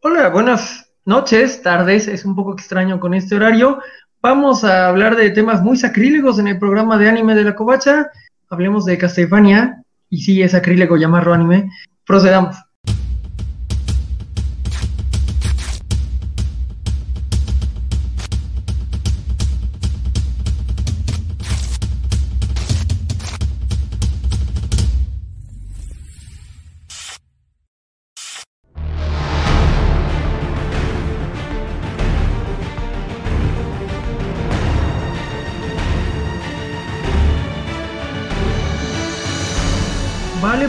Hola, buenas noches, tardes, es un poco extraño con este horario. Vamos a hablar de temas muy sacrílegos en el programa de anime de la covacha. Hablemos de Castlevania, y sí, es sacrílego llamarlo anime. Procedamos.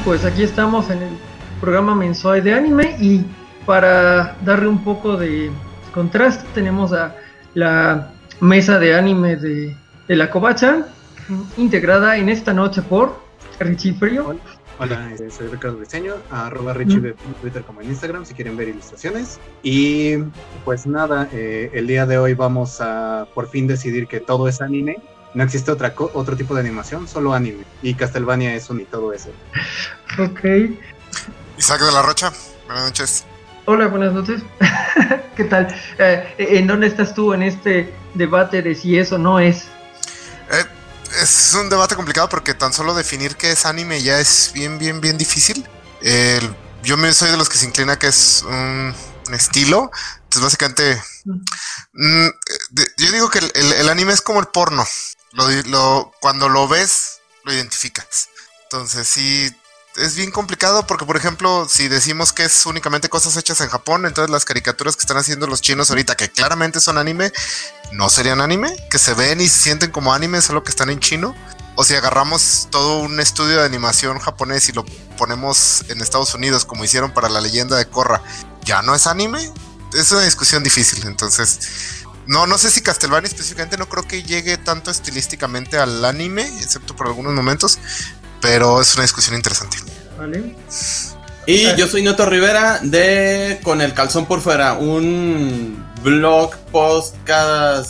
Pues aquí estamos en el programa mensual de anime y para darle un poco de contraste tenemos a la mesa de anime de, de la Covacha integrada en esta noche por Richie Frío. Hola, eh, soy Ricardo Briseño, arroba Richie de Twitter como en Instagram si quieren ver ilustraciones. Y pues nada, eh, el día de hoy vamos a por fin decidir que todo es anime no existe otra otro tipo de animación, solo anime. Y Castlevania es un y todo eso. Ok. Isaac de la Rocha, buenas noches. Hola, buenas noches. ¿Qué tal? Eh, ¿En dónde estás tú en este debate de si eso no es? Eh, es un debate complicado porque tan solo definir qué es anime ya es bien, bien, bien difícil. yo me soy de los que se inclina que es un, estilo. Entonces, básicamente, mm, yo digo que el, anime es como el porno. Lo, cuando lo ves, lo identificas. Entonces sí, es bien complicado porque, por ejemplo, si decimos que es únicamente cosas hechas en Japón, entonces las caricaturas que están haciendo los chinos ahorita, que claramente son anime, no serían anime, que se ven y se sienten como anime, solo que están en chino. O si agarramos todo un estudio de animación japonés y lo ponemos en Estados Unidos, como hicieron para la leyenda de Korra, ¿ya no es anime? Es una discusión difícil, entonces no, no sé si Castlevania específicamente no creo que llegue tanto estilísticamente al anime, excepto por algunos momentos, pero es una discusión interesante. Vale. Y yo soy Neto Rivera de Con el calzón por fuera, un blog, post, cada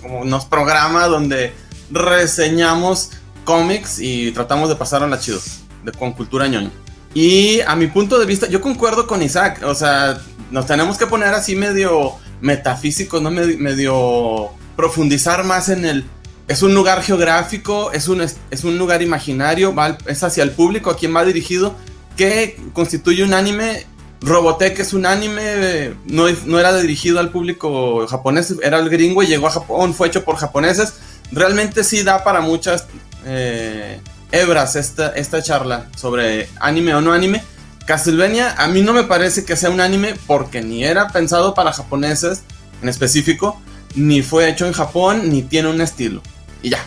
como unos programas donde reseñamos cómics y tratamos de pasar a la chido, de, con cultura ñoña. Y a mi punto de vista, yo concuerdo con Isaac, o sea, nos tenemos que poner así medio metafísico, ¿no? Medio, profundizar más en el... Es un lugar geográfico, es un, es un lugar imaginario, es hacia el público, a quien va dirigido, que constituye un anime. Robotech es un anime, no, no era dirigido al público japonés, era el gringo y llegó a Japón, fue hecho por japoneses. Realmente sí da para muchas eh, hebras esta, esta charla sobre anime o no anime. Castlevania a mí no me parece que sea un anime porque ni era pensado para japoneses en específico, ni fue hecho en Japón, ni tiene un estilo. Y ya.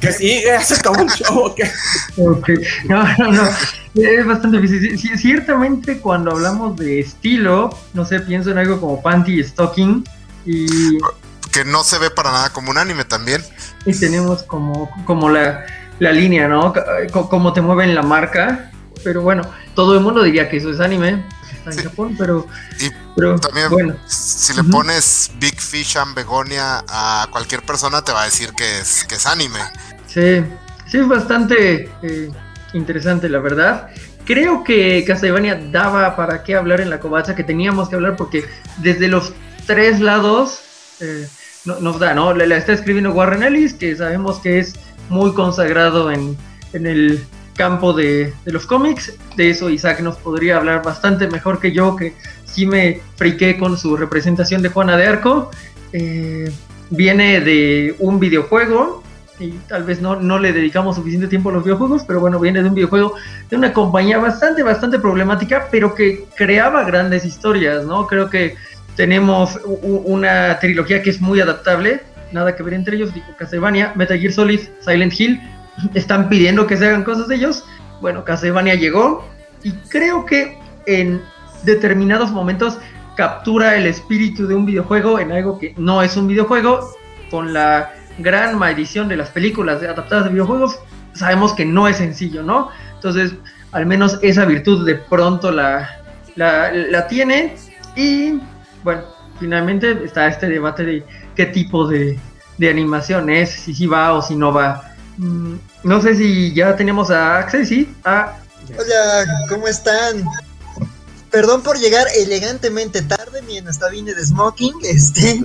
Que sigue, hace como un show, qué? No, no, no. Es bastante difícil. ciertamente cuando hablamos de estilo, no sé, pienso en algo como panty stocking y... Que no se ve para nada como un anime también. Y tenemos como, como la, la línea, ¿no? Como te mueven la marca pero bueno, todo el mundo diría que eso es anime, está en Japón, pero, pero también bueno. si le pones Big Fish and Begonia a cualquier persona te va a decir que es, que es anime. Sí, sí es bastante eh, interesante la verdad. Creo que Castlevania daba para qué hablar en la covacha, que teníamos que hablar porque desde los tres lados eh, nos da, ¿no? La, está escribiendo Warren Ellis, que sabemos que es muy consagrado en, en el campo de, los cómics. De eso Isaac nos podría hablar bastante mejor que yo, que sí me friqué con su representación de Juana de Arco. Eh, viene de un videojuego y tal vez no, no le dedicamos suficiente tiempo a los videojuegos, pero bueno, viene de un videojuego de una compañía bastante, bastante problemática, pero que creaba grandes historias, ¿no? Creo que tenemos una trilogía que es muy adaptable, nada que ver entre ellos, digo Castlevania, Metal Gear Solid, Silent Hill, están pidiendo que se hagan cosas de ellos. Bueno, Castlevania llegó y creo que en determinados momentos captura el espíritu de un videojuego en algo que no es un videojuego, con la gran maldición de las películas adaptadas de videojuegos, sabemos que no es sencillo, ¿no? Entonces, al menos esa virtud de pronto la, la, tiene y, bueno, finalmente está este debate de qué tipo de, de animación es, si sí va o si no va Mm, no sé si ya tenemos a Axel, ¿sí? Hola, ¿cómo están? perdón por llegar elegantemente tarde mientras vine de smoking, este.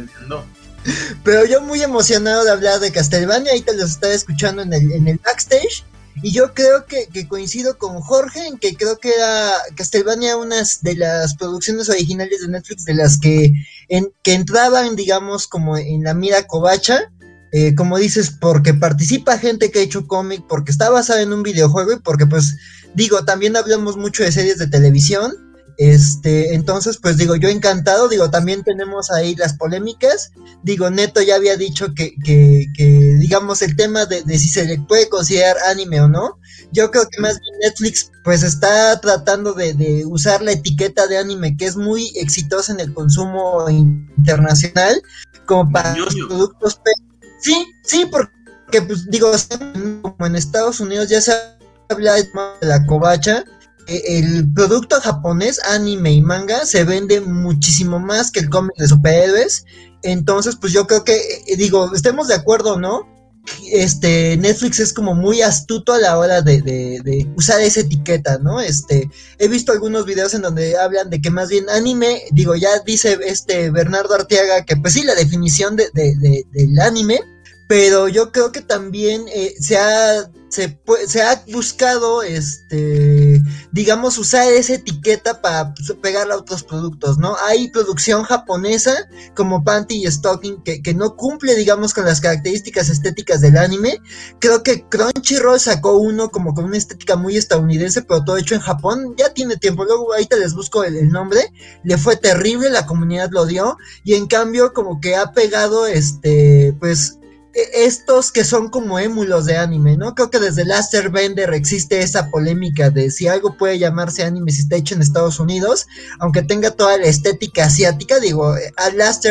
Pero yo muy emocionado de hablar de Castlevania, ahí te los estaba escuchando en el, en el backstage. Y yo creo que, coincido con Jorge en que creo que era Castlevania una de las producciones originales de Netflix de las que, en, que entraban, digamos, como en la mira covacha. Eh, como dices, porque participa gente que ha hecho cómic, porque está basada en un videojuego y porque, pues, digo, también hablamos mucho de series de televisión. Este, entonces, pues digo, yo encantado, digo, también tenemos ahí las polémicas. Digo, Neto ya había dicho que, que, que digamos, el tema de, de, si se le puede considerar anime o no. Yo creo que más bien Netflix, pues está tratando de, de usar la etiqueta de anime, que es muy exitosa en el consumo internacional, como para los productos. Sí, sí, porque, pues digo, como en Estados Unidos ya se habla de la covacha eh, el producto japonés, anime y manga, se vende muchísimo más que el cómic de superhéroes. Entonces, pues yo creo que, eh, digo, estemos de acuerdo, ¿no? Este, Netflix es como muy astuto a la hora de, de, usar esa etiqueta, ¿no? Este, he visto algunos videos en donde hablan de que más bien anime, digo, ya dice este Bernardo Arteaga que pues sí, la definición de, del anime, pero yo creo que también eh, se ha se, ha buscado, este, digamos, usar esa etiqueta para pegarla a otros productos, ¿no? Hay producción japonesa como Panty y Stocking que, que, no cumple, digamos, con las características estéticas del anime. Creo que Crunchyroll sacó uno como con una estética muy estadounidense, pero todo hecho en Japón. Ya tiene tiempo, luego ahorita les busco el, el nombre. Le fue terrible, la comunidad lo dio. Y en cambio, como que ha pegado, este, pues, estos que son como émulos de anime, ¿no? Creo que desde Last Bender existe esa polémica de si algo puede llamarse anime si está hecho en Estados Unidos, aunque tenga toda la estética asiática, digo, a Last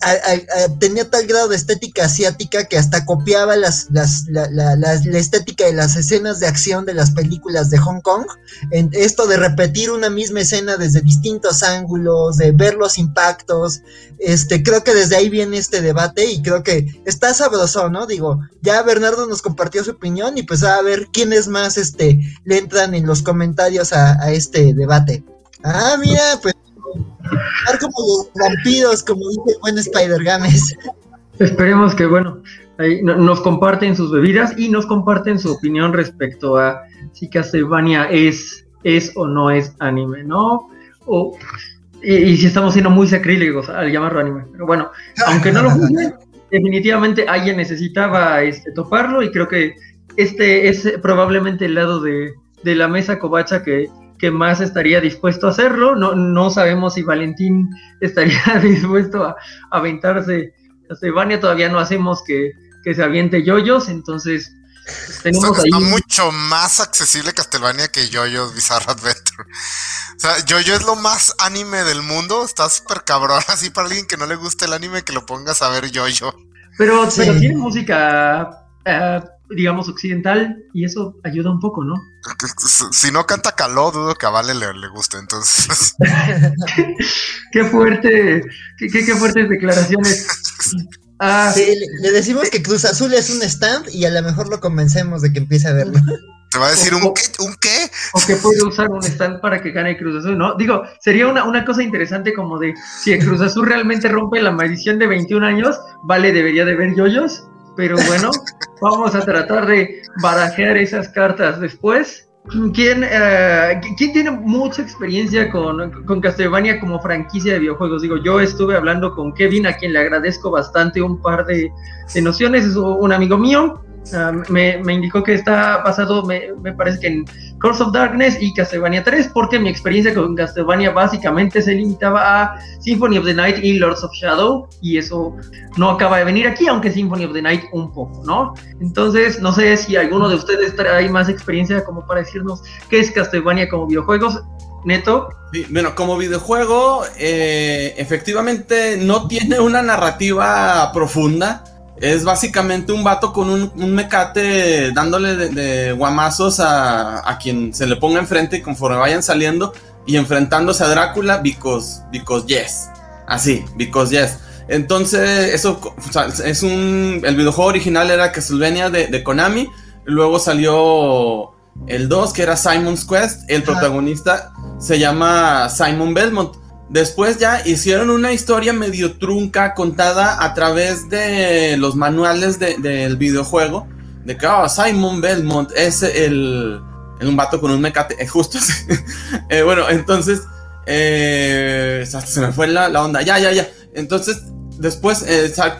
Bender tenía tal grado de estética asiática que hasta copiaba las, las, la, la, la, estética de las escenas de acción de las películas de Hong Kong. En esto de repetir una misma escena desde distintos ángulos, de ver los impactos. Este, creo que desde ahí viene este debate y creo que está sabroso, ¿no? Digo, ya Bernardo nos compartió su opinión y pues a ver quiénes más este, le entran en los comentarios a, a este debate. Ah, mira, pues como vampiros, como dice buen Spider Games. Esperemos que, bueno, ahí nos comparten sus bebidas y nos comparten su opinión respecto a si Castlevania es, es o no es anime, ¿no? O, y, si estamos siendo muy sacrílegos al llamarlo anime. Pero bueno, aunque no lo juzguen, definitivamente alguien necesitaba este, toparlo y creo que este es probablemente el lado de, de la mesa covacha que que más estaría dispuesto a hacerlo. No, no sabemos si Valentín estaría dispuesto a, aventarse a Sebania. Todavía no hacemos que, se aviente yoyos, entonces pues, tenemos está, mucho más accesible Castlevania que Yoyos Bizarre Adventure. O sea, Yoyo es lo más anime del mundo. Está súper cabrón. Así para alguien que no le guste el anime, que lo pongas a ver Yoyo. Pero, pero tiene música. Eh, digamos, occidental, y eso ayuda un poco, ¿no? Si no canta Caló, dudo que a Vale le, guste, entonces. qué fuerte, qué, qué, fuertes declaraciones. Ah, le, decimos que Cruz Azul es un stand y a lo mejor lo convencemos de que empiece a verlo. Te va a decir un, qué, un qué. O que puede usar un stand para que gane Cruz Azul, ¿no? Digo, sería una, una cosa interesante como de si el Cruz Azul realmente rompe la maldición de 21 años, Vale debería de ver yoyos pero bueno, vamos a tratar de barajear esas cartas después. ¿Quién, eh, ¿quién tiene mucha experiencia con, con, Castlevania como franquicia de videojuegos? Digo, yo estuve hablando con Kevin, a quien le agradezco bastante un par de, de nociones, es un amigo mío, Ah, me, indicó que está basado, me, parece que en Curse of Darkness y Castlevania 3, porque mi experiencia con Castlevania básicamente se limitaba a Symphony of the Night y Lords of Shadow, y eso no acaba de venir aquí, aunque Symphony of the Night un poco, ¿no? Entonces, no sé si alguno de ustedes trae más experiencia como para decirnos qué es Castlevania como videojuegos. Neto. bueno, como videojuego, eh, efectivamente no tiene una narrativa profunda es básicamente un vato con un, mecate dándole de, guamazos a, quien se le ponga enfrente y conforme vayan saliendo y enfrentándose a Drácula, because, because yes. Así, because yes. Entonces, eso es un. El videojuego original era Castlevania de, de Konami. Luego salió el 2, que era Simon's Quest. El protagonista se llama Simon Belmont. Después ya hicieron una historia medio trunca contada a través de los manuales del videojuego. De que oh, Simon Belmont es el, un vato con un mecate. Eh, justo eh, bueno, entonces eh, se me fue la, onda. Ya, ya, ya. Entonces, después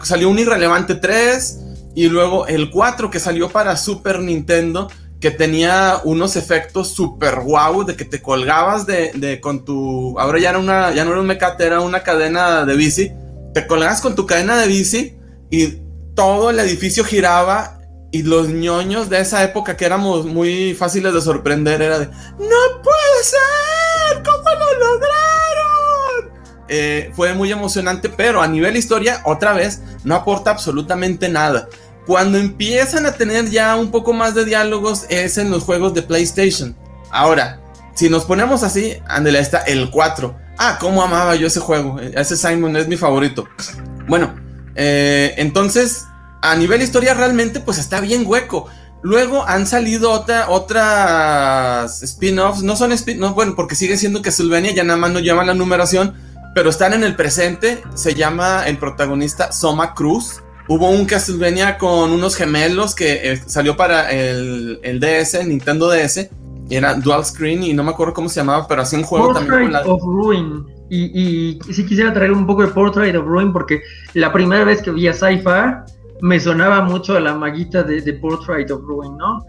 salió un Irrelevante 3 y luego el 4 que salió para Super Nintendo que tenía unos efectos super guau de que te colgabas de, con tu ahora ya era una ya no era un mecate era una cadena de bici te colgabas con tu cadena de bici y todo el edificio giraba y los ñoños de esa época que éramos muy fáciles de sorprender era de no puede ser cómo lo lograron eh, fue muy emocionante pero a nivel historia otra vez no aporta absolutamente nada cuando empiezan a tener ya un poco más de diálogos es en los juegos de PlayStation. Ahora, si nos ponemos así, Andela está el 4. Ah, cómo amaba yo ese juego. Ese Simon es mi favorito. Bueno, eh, entonces, a nivel historia realmente pues está bien hueco. Luego han salido otra, otras spin-offs. No son spin-offs, bueno, porque sigue siendo que Sylvania ya nada más no lleva la numeración, pero están en el presente. Se llama el protagonista Soma Cruz. Hubo un Castlevania con unos gemelos que eh, salió para el, el, DS, Nintendo DS. Era dual screen y no me acuerdo cómo se llamaba, pero hacía un juego también. Con of Ruin. Y, y sí quisiera traer un poco de Portrait of Ruin porque la primera vez que vi a Saifa me sonaba mucho a la maguita de, de Portrait of Ruin, ¿no?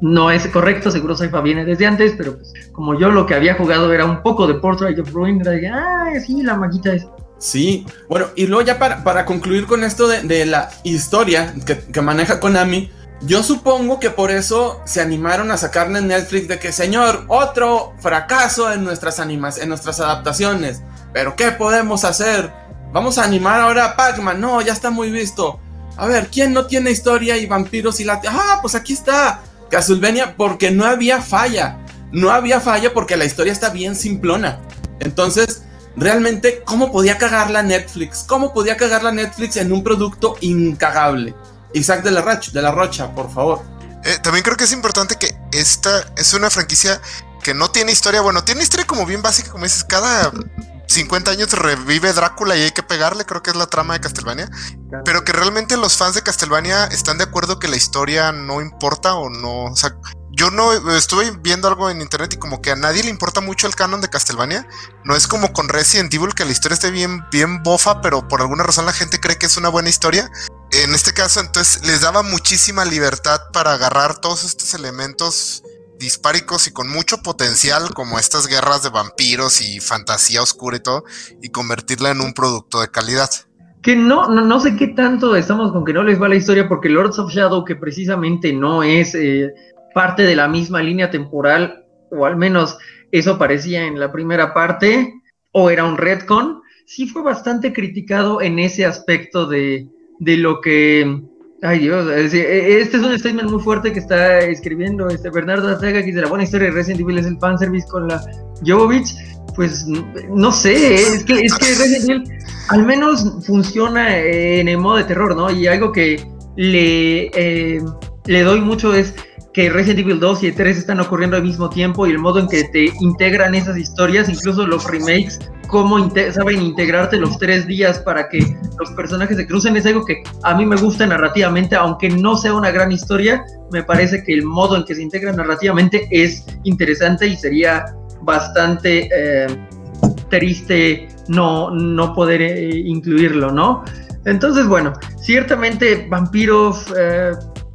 no es correcto, seguro Saifa viene desde antes, pero pues, como yo lo que había jugado era un poco de Portrait of Ruin, era de, ah, sí, la maguita es. Sí, bueno, y luego ya para, para concluir con esto de, la historia que, maneja Konami, yo supongo que por eso se animaron a sacarle en Netflix de que, señor, otro fracaso en nuestras animas, en nuestras adaptaciones. Pero ¿qué podemos hacer? Vamos a animar ahora a Pac-Man. No, ya está muy visto. A ver, ¿quién no tiene historia y vampiros y la... Ah, pues aquí está. Castlevania, porque no había falla. No había falla porque la historia está bien simplona. Entonces, realmente, ¿cómo podía cagarla Netflix? ¿Cómo podía cagarla Netflix en un producto incagable? Isaac de la, Rocha, de la Rocha, por favor. Eh, también creo que es importante que esta es una franquicia que no tiene historia. Bueno, tiene historia como bien básica, como dices, cada 50 años revive Drácula y hay que pegarle, creo que es la trama de Castlevania. Pero que realmente los fans de Castlevania están de acuerdo que la historia no importa o no. O sea, yo no estuve viendo algo en internet y como que a nadie le importa mucho el canon de Castlevania. No es como con Resident Evil que la historia esté bien, bien bofa, pero por alguna razón la gente cree que es una buena historia. En este caso, entonces les daba muchísima libertad para agarrar todos estos elementos dispáricos y con mucho potencial, como estas guerras de vampiros y fantasía oscura y todo, y convertirla en un producto de calidad. Que no, no, no sé qué tanto estamos con que no les va la historia, porque Lords of Shadow, que precisamente no es eh, parte de la misma línea temporal, o al menos eso parecía en la primera parte, o era un retcon, sí fue bastante criticado en ese aspecto de, de lo que... Ay Dios, e, este es un statement muy fuerte que está escribiendo este Bernardo Azteca, que dice la buena historia de Resident Evil es el fanservice con la Jovovich. Pues no sé, es que, es que Resident Evil al menos funciona en el modo de terror, ¿no? Y algo que le, eh, le doy mucho es que Resident Evil 2 y 3 están ocurriendo al mismo tiempo y el modo en que te integran esas historias, incluso los remakes, cómo saben integrarte los tres días para que los personajes se crucen, es algo que a mí me gusta narrativamente, aunque no sea una gran historia, me parece que el modo en que se integra narrativamente es interesante y sería bastante eh, triste no, no poder eh, incluirlo, ¿no? Entonces, bueno, ciertamente vampiros, eh,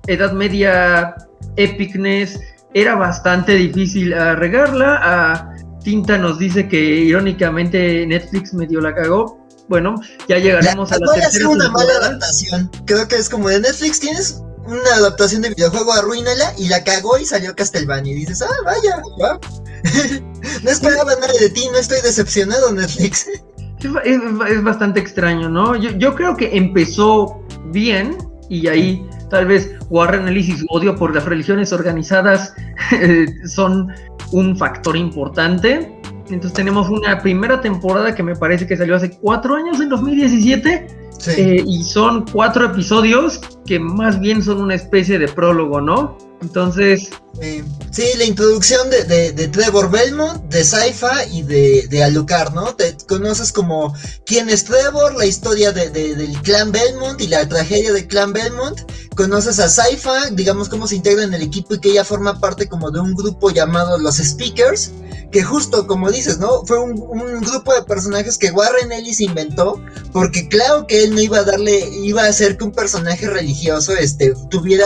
Edad Media epicness, era bastante difícil regarla. A Tinta nos dice que irónicamente Netflix medio la cagó. Bueno, ya llegaremos a la tercera una mala adaptación. Creo que es como de Netflix tienes una adaptación de videojuego, arruínala y la cagó y salió Castlevania. Y dices, ah, vaya, no esperaba nada de ti, no estoy decepcionado, Netflix. Es, bastante extraño, ¿no? Yo, yo creo que empezó bien y ahí tal vez Warren Ellis y su odio por las religiones organizadas eh, son un factor importante. Entonces tenemos una primera temporada que me parece que salió hace cuatro años, en 2017, Eh, y son cuatro episodios que más bien son una especie de prólogo, ¿no? Entonces. sí, la introducción de, de, Trevor Belmont, de Saifa y de, de, Alucard, ¿no? Te conoces como quién es Trevor, la historia del clan Belmont y la tragedia del clan Belmont. Conoces a Saifa, digamos cómo se integra en el equipo y que ella forma parte como de un grupo llamado los Speakers, que justo como dices, ¿no? Fue un, grupo de personajes que Warren Ellis inventó, porque claro que él no iba a darle, iba a hacer que un personaje religioso este, tuviera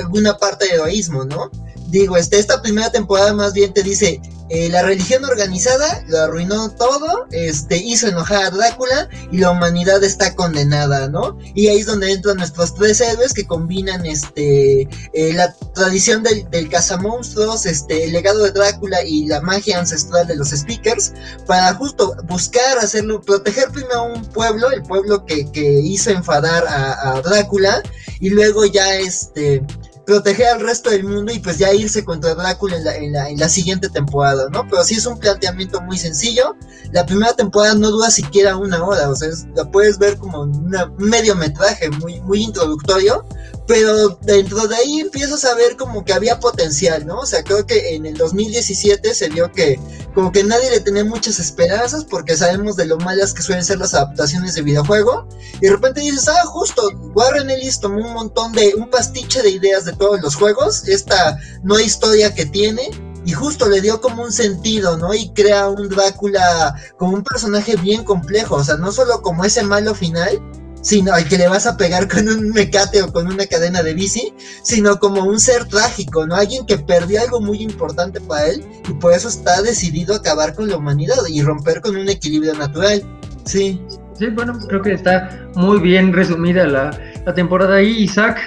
alguna parte de heroísmo, ¿no? Digo, este, esta primera temporada más bien te dice, eh, la religión organizada lo arruinó todo, este, hizo enojar a Drácula y la humanidad está condenada, ¿no? Y ahí es donde entran nuestros tres héroes que combinan este, eh, la tradición del, del cazamonstruos, este, el legado de Drácula y la magia ancestral de los speakers para justo buscar hacerlo, proteger primero un pueblo, el pueblo que, que hizo enfadar a, a Drácula y luego ya este proteger al resto del mundo y pues ya irse contra Drácula en la, en la, en la siguiente temporada, ¿no? Pero sí es un planteamiento muy sencillo. La primera temporada no dura siquiera una hora, o sea, la puedes ver como un mediometraje muy, muy introductorio, pero dentro de ahí empiezas a ver como que había potencial, ¿no? O sea, creo que en el 2017 se vio que como que nadie le tenía muchas esperanzas porque sabemos de lo malas que suelen ser las adaptaciones de videojuego y de repente dices, ah, justo, Warren Ellis tomó un montón de, un pastiche de ideas de todos los juegos, esta no historia que tiene y justo le dio como un sentido, ¿no? Y crea un Drácula como un personaje bien complejo, o sea, no solo como ese malo final, sino al que le vas a pegar con un mecate o con una cadena de bici, sino como un ser trágico, ¿no? Alguien que perdió algo muy importante para él y por eso está decidido a acabar con la humanidad y romper con un equilibrio natural. Sí. Sí, bueno, creo que está muy bien resumida la, la temporada ahí, Isaac.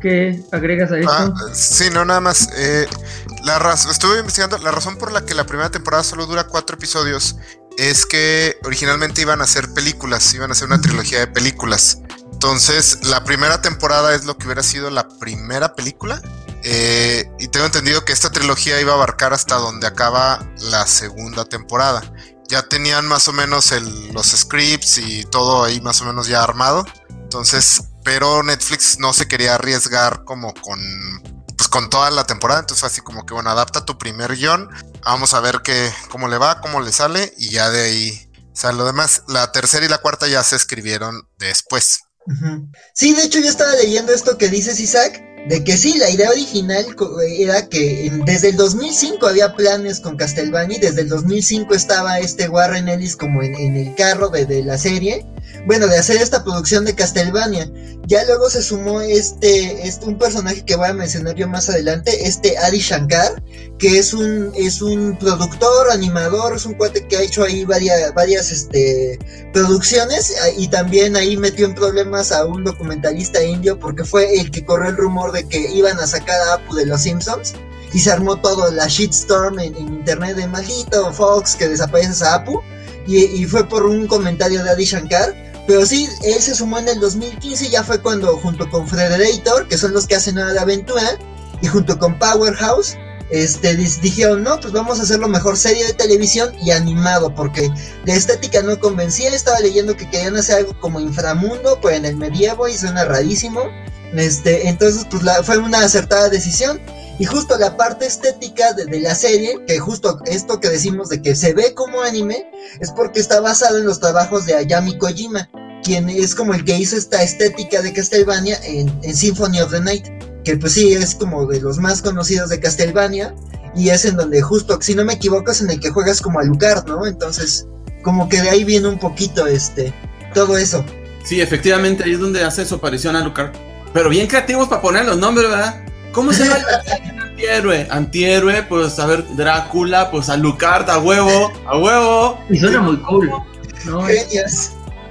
¿Qué agregas a esto? Ah, sí, no, nada más. Eh, la razón, estuve investigando la razón por la que la primera temporada solo dura cuatro episodios es que originalmente iban a hacer películas, iban a hacer una trilogía de películas. Entonces, la primera temporada es lo que hubiera sido la primera película. Eh, y tengo entendido que esta trilogía iba a abarcar hasta donde acaba la segunda temporada. Ya tenían más o menos los scripts y todo ahí más o menos ya armado. Entonces, pero Netflix no se quería arriesgar como con pues con toda la temporada. Entonces así como que bueno, adapta tu primer guion. Vamos a ver qué, cómo le va, cómo le sale. Y ya de ahí sale lo demás. La tercera y la cuarta ya se escribieron después. Sí, de hecho yo estaba leyendo esto que dices, Isaac, de que sí, la idea original era que desde el 2005 había planes con Castlevania, desde el 2005 estaba este Warren Ellis como en, el carro de, la serie, bueno, de hacer esta producción de Castlevania. Ya luego se sumó este, este, un personaje que voy a mencionar yo más adelante, este Adi Shankar, que es un, es un productor, animador, es un cuate que ha hecho ahí varias, varias este, producciones y también ahí metió en problemas a un documentalista indio porque fue el que corrió el rumor de que iban a sacar a Apu de los Simpsons y se armó todo la shitstorm en, internet de maldito Fox que desapareces a Apu y, y fue por un comentario de Adi Shankar pero sí, él se sumó en el 2015 y ya fue cuando junto con Frederator, que son los que hacen Hora de Aventura, y junto con Powerhouse, este, dijeron, no, pues vamos a hacerlo mejor serie de televisión y animado, porque la estética no convencía, estaba leyendo que querían hacer algo como inframundo, pues en el medievo y suena rarísimo, este, entonces pues fue una acertada decisión, y justo la parte estética de, la serie, que justo esto que decimos de que se ve como anime, es porque está basado en los trabajos de Ayami Kojima, quien es como el que hizo esta estética de Castlevania en, Symphony of the Night, que pues sí es como de los más conocidos de Castlevania, y es en donde justo, si no me equivoco, es en el que juegas como Alucard, ¿no? Entonces, como que de ahí viene un poquito este, todo eso. Sí, efectivamente, ahí es donde hace su aparición Alucard. Pero bien creativos para poner los nombres, ¿verdad? ¿Cómo se llama el antihéroe? Antihéroe, pues a ver, Drácula, pues a Lucard, a huevo, a huevo. Y suena muy cool. ¿no?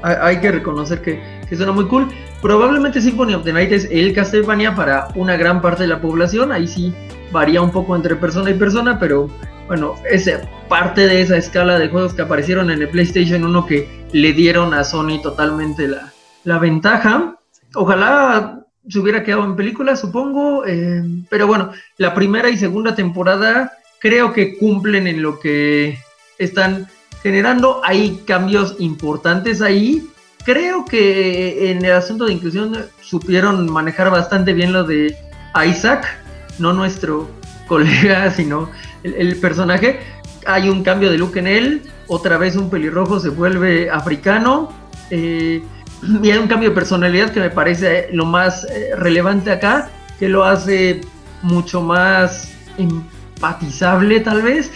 Hay, que reconocer que, suena muy cool. Probablemente Symphony of the Night es el Castlevania para una gran parte de la población. Ahí sí varía un poco entre persona y persona, pero bueno, es parte de esa escala de juegos que aparecieron en el PlayStation 1 que le dieron a Sony totalmente la, la ventaja. Ojalá se hubiera quedado en película, supongo. Eh, pero bueno, la primera y segunda temporada creo que cumplen en lo que están generando. Hay cambios importantes ahí, creo que en el asunto de inclusión supieron manejar bastante bien lo de Isaac, no nuestro colega, sino el, personaje. Hay un cambio de look en él, otra vez un pelirrojo se vuelve africano. Eh, y hay un cambio de personalidad que me parece lo más eh, relevante acá, que lo hace mucho más empatizable tal vez.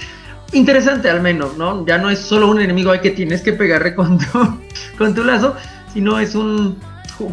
Interesante al menos, ¿no? Ya no es solo un enemigo al que tienes que pegarle con tu, lazo, sino es un,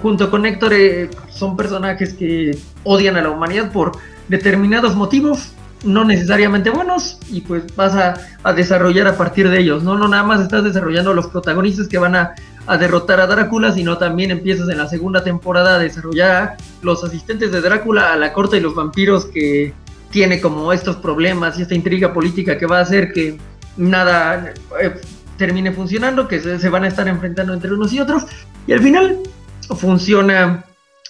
junto con Héctor, eh, son personajes que odian a la humanidad por determinados motivos, no necesariamente buenos, y pues vas a, a, desarrollar a partir de ellos, ¿no? No nada más estás desarrollando los protagonistas que van a, a, derrotar a Drácula, sino también empiezas en la segunda temporada a desarrollar los asistentes de Drácula a la corte de los vampiros que tiene como estos problemas y esta intriga política que va a hacer que nada eh, termine funcionando, que se, van a estar enfrentando entre unos y otros, y al final funciona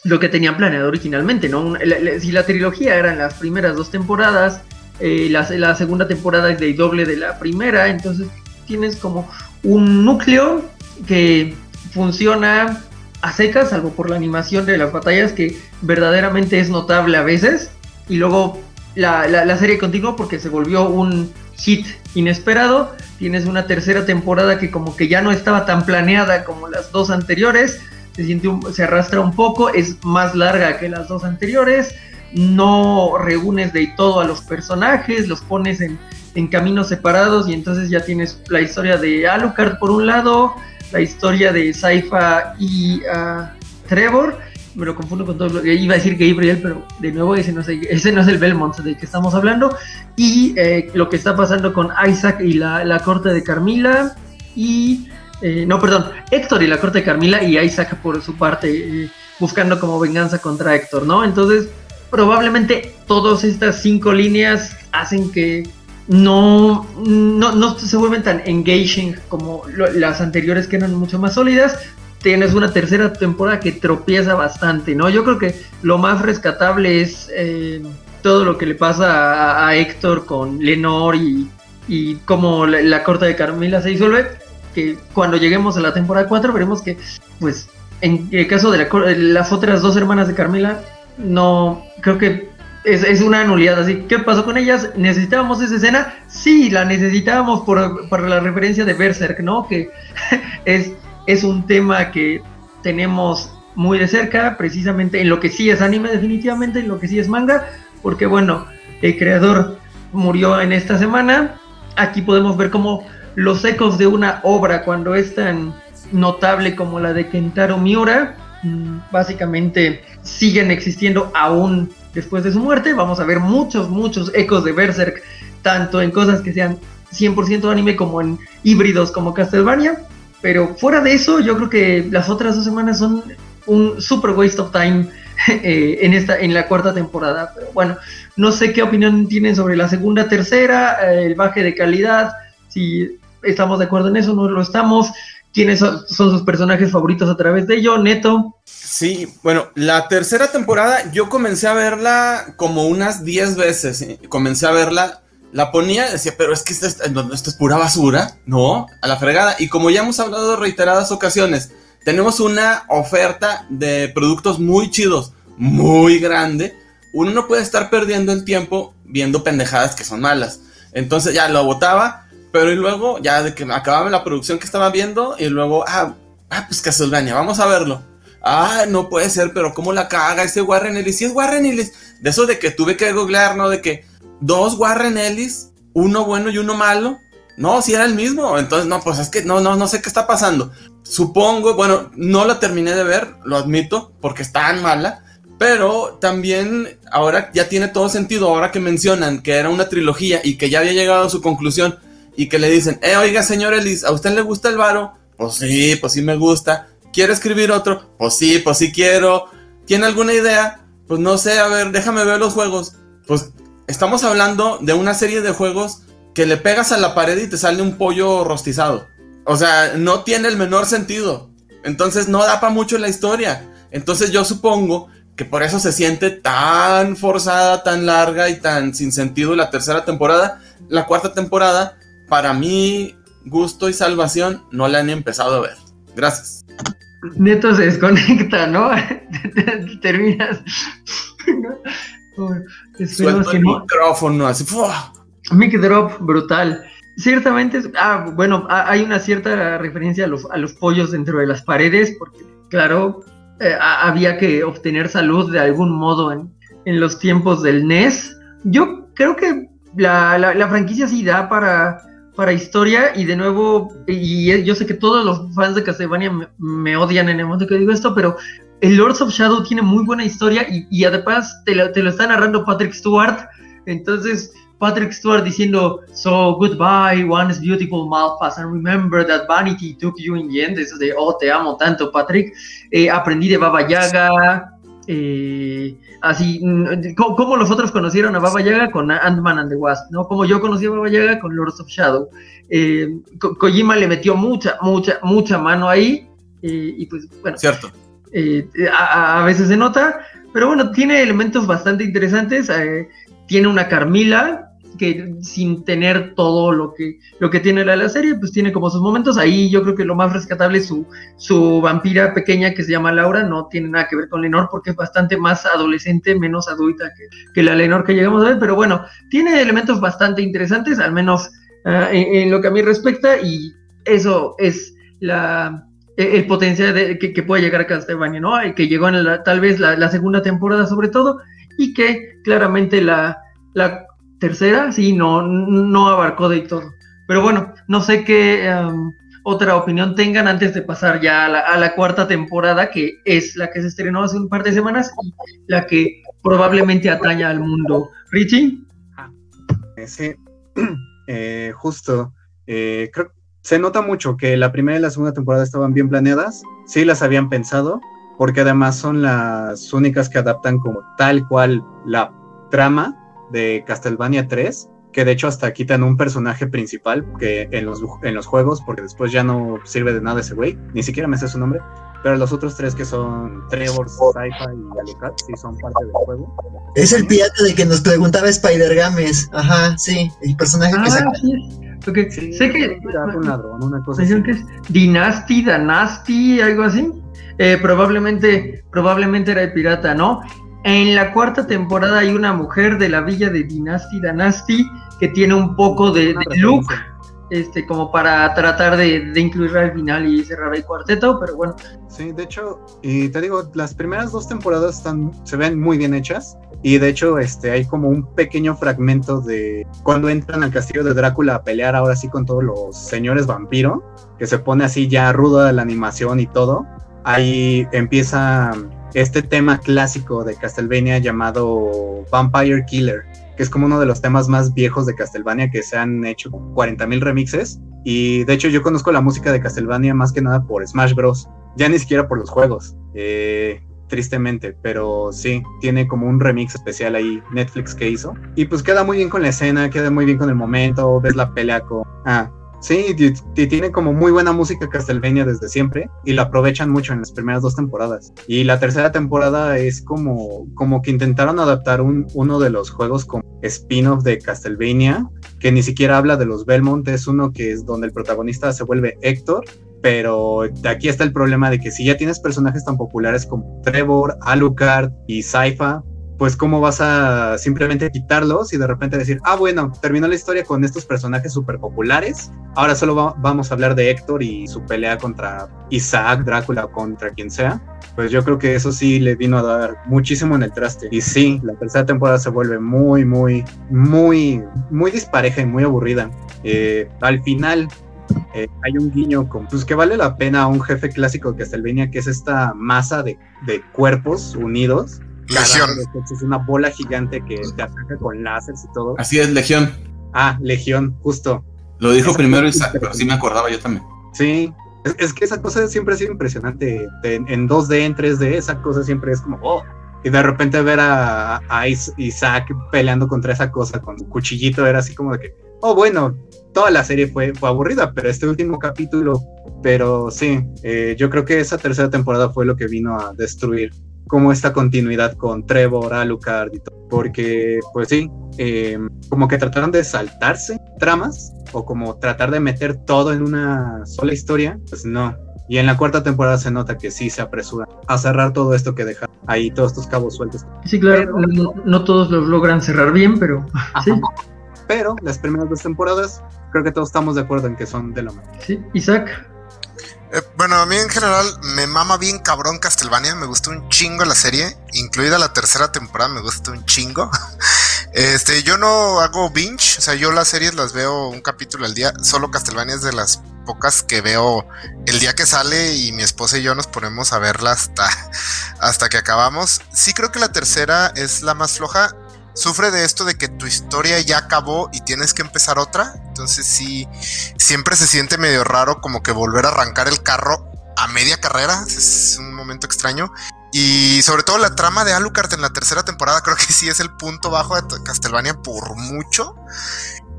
lo que tenían planeado originalmente, ¿no? si la trilogía eran las primeras dos temporadas, eh, la, segunda temporada es de doble de la primera, entonces tienes como un núcleo que funciona a secas, salvo por la animación de las batallas que verdaderamente es notable a veces, y luego la, la, serie continuó porque se volvió un hit inesperado. Tienes una tercera temporada que como que ya no estaba tan planeada como las dos anteriores. Se, siente se arrastra un poco, es más larga que las dos anteriores. No reúnes de todo a los personajes, los pones en, en caminos separados y entonces ya tienes la historia de Alucard por un lado, la historia de Saifa y uh, Trevor me lo confundo con todo iba a decir Gabriel, pero de nuevo ese no es ese no es el Belmont del que estamos hablando. Y eh, lo que está pasando con Isaac y la, corte de Carmila. Y. Eh, no, perdón, Héctor y la corte de Carmila y Isaac por su parte, eh, buscando como venganza contra Héctor, ¿no? Entonces, probablemente todas estas cinco líneas hacen que no, no, no se vuelven tan engaging como las anteriores que eran mucho más sólidas, tienes una tercera temporada que tropieza bastante, ¿no? Yo creo que lo más rescatable es eh, todo lo que le pasa a, Héctor con Lenor y, y cómo la, corte de Carmila se disuelve, que cuando lleguemos a la temporada 4 veremos que, pues, en el caso de, las otras dos hermanas de Carmila, no, creo que es, es, una nulidad. Así, ¿qué pasó con ellas? ¿Necesitábamos esa escena? Sí, la necesitábamos por, por la referencia de Berserk, ¿no? Que es es un tema que tenemos muy de cerca, precisamente en lo que sí es anime definitivamente, en lo que sí es manga, porque bueno, el creador murió en esta semana. Aquí podemos ver como los ecos de una obra cuando es tan notable como la de Kentaro Miura, mm, básicamente siguen existiendo aún después de su muerte. Vamos a ver muchos, muchos ecos de Berserk, tanto en cosas que sean 100% anime como en híbridos como Castlevania. Pero fuera de eso, yo creo que las otras dos semanas son un super waste of time eh, en esta en la cuarta temporada. Pero bueno, no sé qué opinión tienen sobre la segunda, tercera, eh, el baje de calidad, si estamos de acuerdo en eso, no lo estamos. ¿Quiénes son, sus personajes favoritos a través de ello? Neto. Sí, bueno, la tercera temporada yo comencé a verla como unas 10 veces. Comencé a verla la ponía, decía, pero es que esto es, esto es pura basura, ¿no? A la fregada. Y como ya hemos hablado reiteradas ocasiones, tenemos una oferta de productos muy chidos, muy grande. Uno no puede estar perdiendo el tiempo viendo pendejadas que son malas. Entonces ya lo botaba, pero y luego ya de que acababa la producción que estaba viendo y luego, ah, ah pues Castlevania, vamos a verlo. Ah, no puede ser, pero ¿cómo la caga ese Warren Ellis? Si es Warren Ellis, de eso de que tuve que googlear, ¿no? De que dos Warren Ellis, uno bueno y uno malo. No, si era el mismo. Entonces, no, pues es que no, no, no sé qué está pasando. Supongo, bueno, no la terminé de ver, lo admito, porque está tan mala. Pero también ahora ya tiene todo sentido, ahora que mencionan que era una trilogía y que ya había llegado a su conclusión y que le dicen, eh, oiga, señor Ellis, ¿a usted le gusta el varo? Pues sí, pues sí me gusta. ¿Quiere escribir otro? Pues sí, pues sí quiero. ¿Tiene alguna idea? Pues no sé, a ver, déjame ver los juegos. Pues estamos hablando de una serie de juegos que le pegas a la pared y te sale un pollo rostizado. O sea, no tiene el menor sentido. Entonces no da para mucho la historia. Entonces yo supongo que por eso se siente tan forzada, tan larga y tan sin sentido la tercera temporada. La cuarta temporada, para mi gusto y salvación, no la han empezado a ver. Gracias. Neto se desconecta, ¿no? Terminas. Suelto el micrófono, así. Mic drop brutal. Ciertamente, ah, bueno, hay una cierta referencia a los, a los pollos dentro de las paredes, porque, claro, eh, había que obtener salud de algún modo en, en los tiempos del NES. Yo creo que la, la, franquicia sí da para, para historia y de nuevo, y yo sé que todos los fans de Castlevania me, odian en el momento que digo esto, pero el Lords of Shadow tiene muy buena historia y, además te lo, te lo está narrando Patrick Stewart, entonces Patrick Stewart diciendo, so goodbye, once beautiful Malphas, and remember that vanity took you in the end. Eso de, oh, te amo tanto, Patrick. Eh, aprendí de Baba Yaga. Eh, así, mm, como los otros conocieron a Baba Yaga con Ant-Man and the Wasp, ¿no? Como yo conocí a Baba Yaga con Lords of Shadow. Eh, Kojima le metió mucha, mucha, mucha mano ahí. y pues, bueno. Cierto. A, a, veces se nota, pero bueno, tiene elementos bastante interesantes. tiene una Carmila, que sin tener todo lo que, lo que tiene la, la, serie, pues tiene como sus momentos. Ahí yo creo que lo más rescatable es su, su vampira pequeña que se llama Laura, no tiene nada que ver con Lenor porque es bastante más adolescente, menos adulta que, que la Lenor que llegamos a ver, pero bueno, tiene elementos bastante interesantes, al menos uh, en, lo que a mí respecta, y eso es la, el potencial de, que, que, puede llegar a Castlevania, ¿no? Que llegó en tal vez la, segunda temporada sobre todo, y que claramente la, la tercera, sí, no, no abarcó de todo. Pero bueno, no sé qué em, otra opinión tengan antes de pasar ya a la, cuarta temporada, que es la que se estrenó hace un par de semanas y la que probablemente ataña al mundo. Richie. Eh, sí, eh, justo. Eh, creo se nota mucho que la primera y la segunda temporada estaban bien planeadas, sí las habían pensado, porque además son las únicas que adaptan como tal cual la trama de Castlevania 3, que de hecho hasta quitan un personaje principal que en los, en los juegos, porque después ya no sirve de nada ese güey, ni siquiera me sé su nombre, pero los otros tres que son Trevor, Saifa y Alucard, sí son parte del juego. Es el pirata de que nos preguntaba Spider Games, ajá, sí, el personaje que saca. Sí. sé que un ladrón, una cosa así. que es Dynasty, Danasty, algo así. Eh, probablemente, probablemente era el pirata, ¿no? En la cuarta temporada hay una mujer de la villa de Dynasty Danasti que tiene un poco de, look, este, como para tratar de, incluir al final y cerrar el cuarteto, pero bueno. Sí, de hecho, y te digo, las primeras dos temporadas están, se ven muy bien hechas. Y de hecho, este, hay como un pequeño fragmento de cuando entran al castillo de Drácula a pelear ahora sí con todos los señores vampiro, que se pone así ya ruda la animación y todo. Ahí empieza este tema clásico de Castlevania llamado Vampire Killer, que es como uno de los temas más viejos de Castlevania que se han hecho 40.000 remixes. Y de hecho yo conozco la música de Castlevania más que nada por Smash Bros. Ya ni siquiera por los juegos. Eh, tristemente, pero sí, tiene como un remix especial ahí Netflix que hizo. Y pues queda muy bien con la escena, queda muy bien con el momento, ves la pelea con... Ah, Sí, tiene como muy buena música Castlevania desde siempre y la aprovechan mucho en las primeras dos temporadas. Y la tercera temporada es como, como que intentaron adaptar un, uno de los juegos como spin-off de Castlevania, que ni siquiera habla de los Belmont, es uno que es donde el protagonista se vuelve Héctor, pero aquí está el problema de que si ya tienes personajes tan populares como Trevor, Alucard y Saifa, pues cómo vas a simplemente quitarlos y de repente decir, ah, bueno, terminó la historia con estos personajes súper populares, ahora solo vamos a hablar de Héctor y su pelea contra Isaac, Drácula, contra quien sea. Pues yo creo que eso sí le vino a dar muchísimo en el traste. Y sí, la tercera temporada se vuelve muy, muy, muy, muy dispareja y muy aburrida. Eh, al final, eh, hay un guiño con, pues que vale la pena un jefe clásico de Castlevania, que es esta masa de, de cuerpos unidos Legión. Es una bola gigante que te ataca con láseres y todo. Así es, Legión. Ah, Legión, justo. Lo dijo primero Isaac, pero sí me acordaba yo también. Sí, es, que esa cosa siempre ha sido impresionante. En, 2D, en 3D, esa cosa siempre es como, oh. Y de repente ver a, Isaac peleando contra esa cosa con un cuchillito era así como de que, oh, bueno, toda la serie fue, fue aburrida, pero este último capítulo, pero sí, eh, yo creo que esa tercera temporada fue lo que vino a destruir como esta continuidad con Trevor, Alucard y todo. Porque, pues sí, em, como que trataron de saltarse tramas o como tratar de meter todo en una sola historia, pues no. Y en la cuarta temporada se nota que sí se apresura a cerrar todo esto que deja ahí, todos estos cabos sueltos. Sí, claro, no, todos los logran cerrar bien, pero sí. Pero las primeras dos temporadas, creo que todos estamos de acuerdo en que son de lo mejor. Sí, Isaac. Eh, bueno, a mí en general me mama bien cabrón Castlevania, me gustó un chingo la serie, incluida la tercera temporada, me gustó un chingo. Este, yo no hago binge, o sea, yo las series las veo un capítulo al día, solo Castlevania es de las pocas que veo el día que sale y mi esposa y yo nos ponemos a verla hasta, hasta que acabamos. Sí creo que la tercera es la más floja, sufre de esto de que tu historia ya acabó y tienes que empezar otra. Entonces sí, siempre se siente medio raro como que volver a arrancar el carro a media carrera. Es un momento extraño. Y sobre todo la trama de Alucard en la tercera temporada creo que sí es el punto bajo de Castlevania por mucho.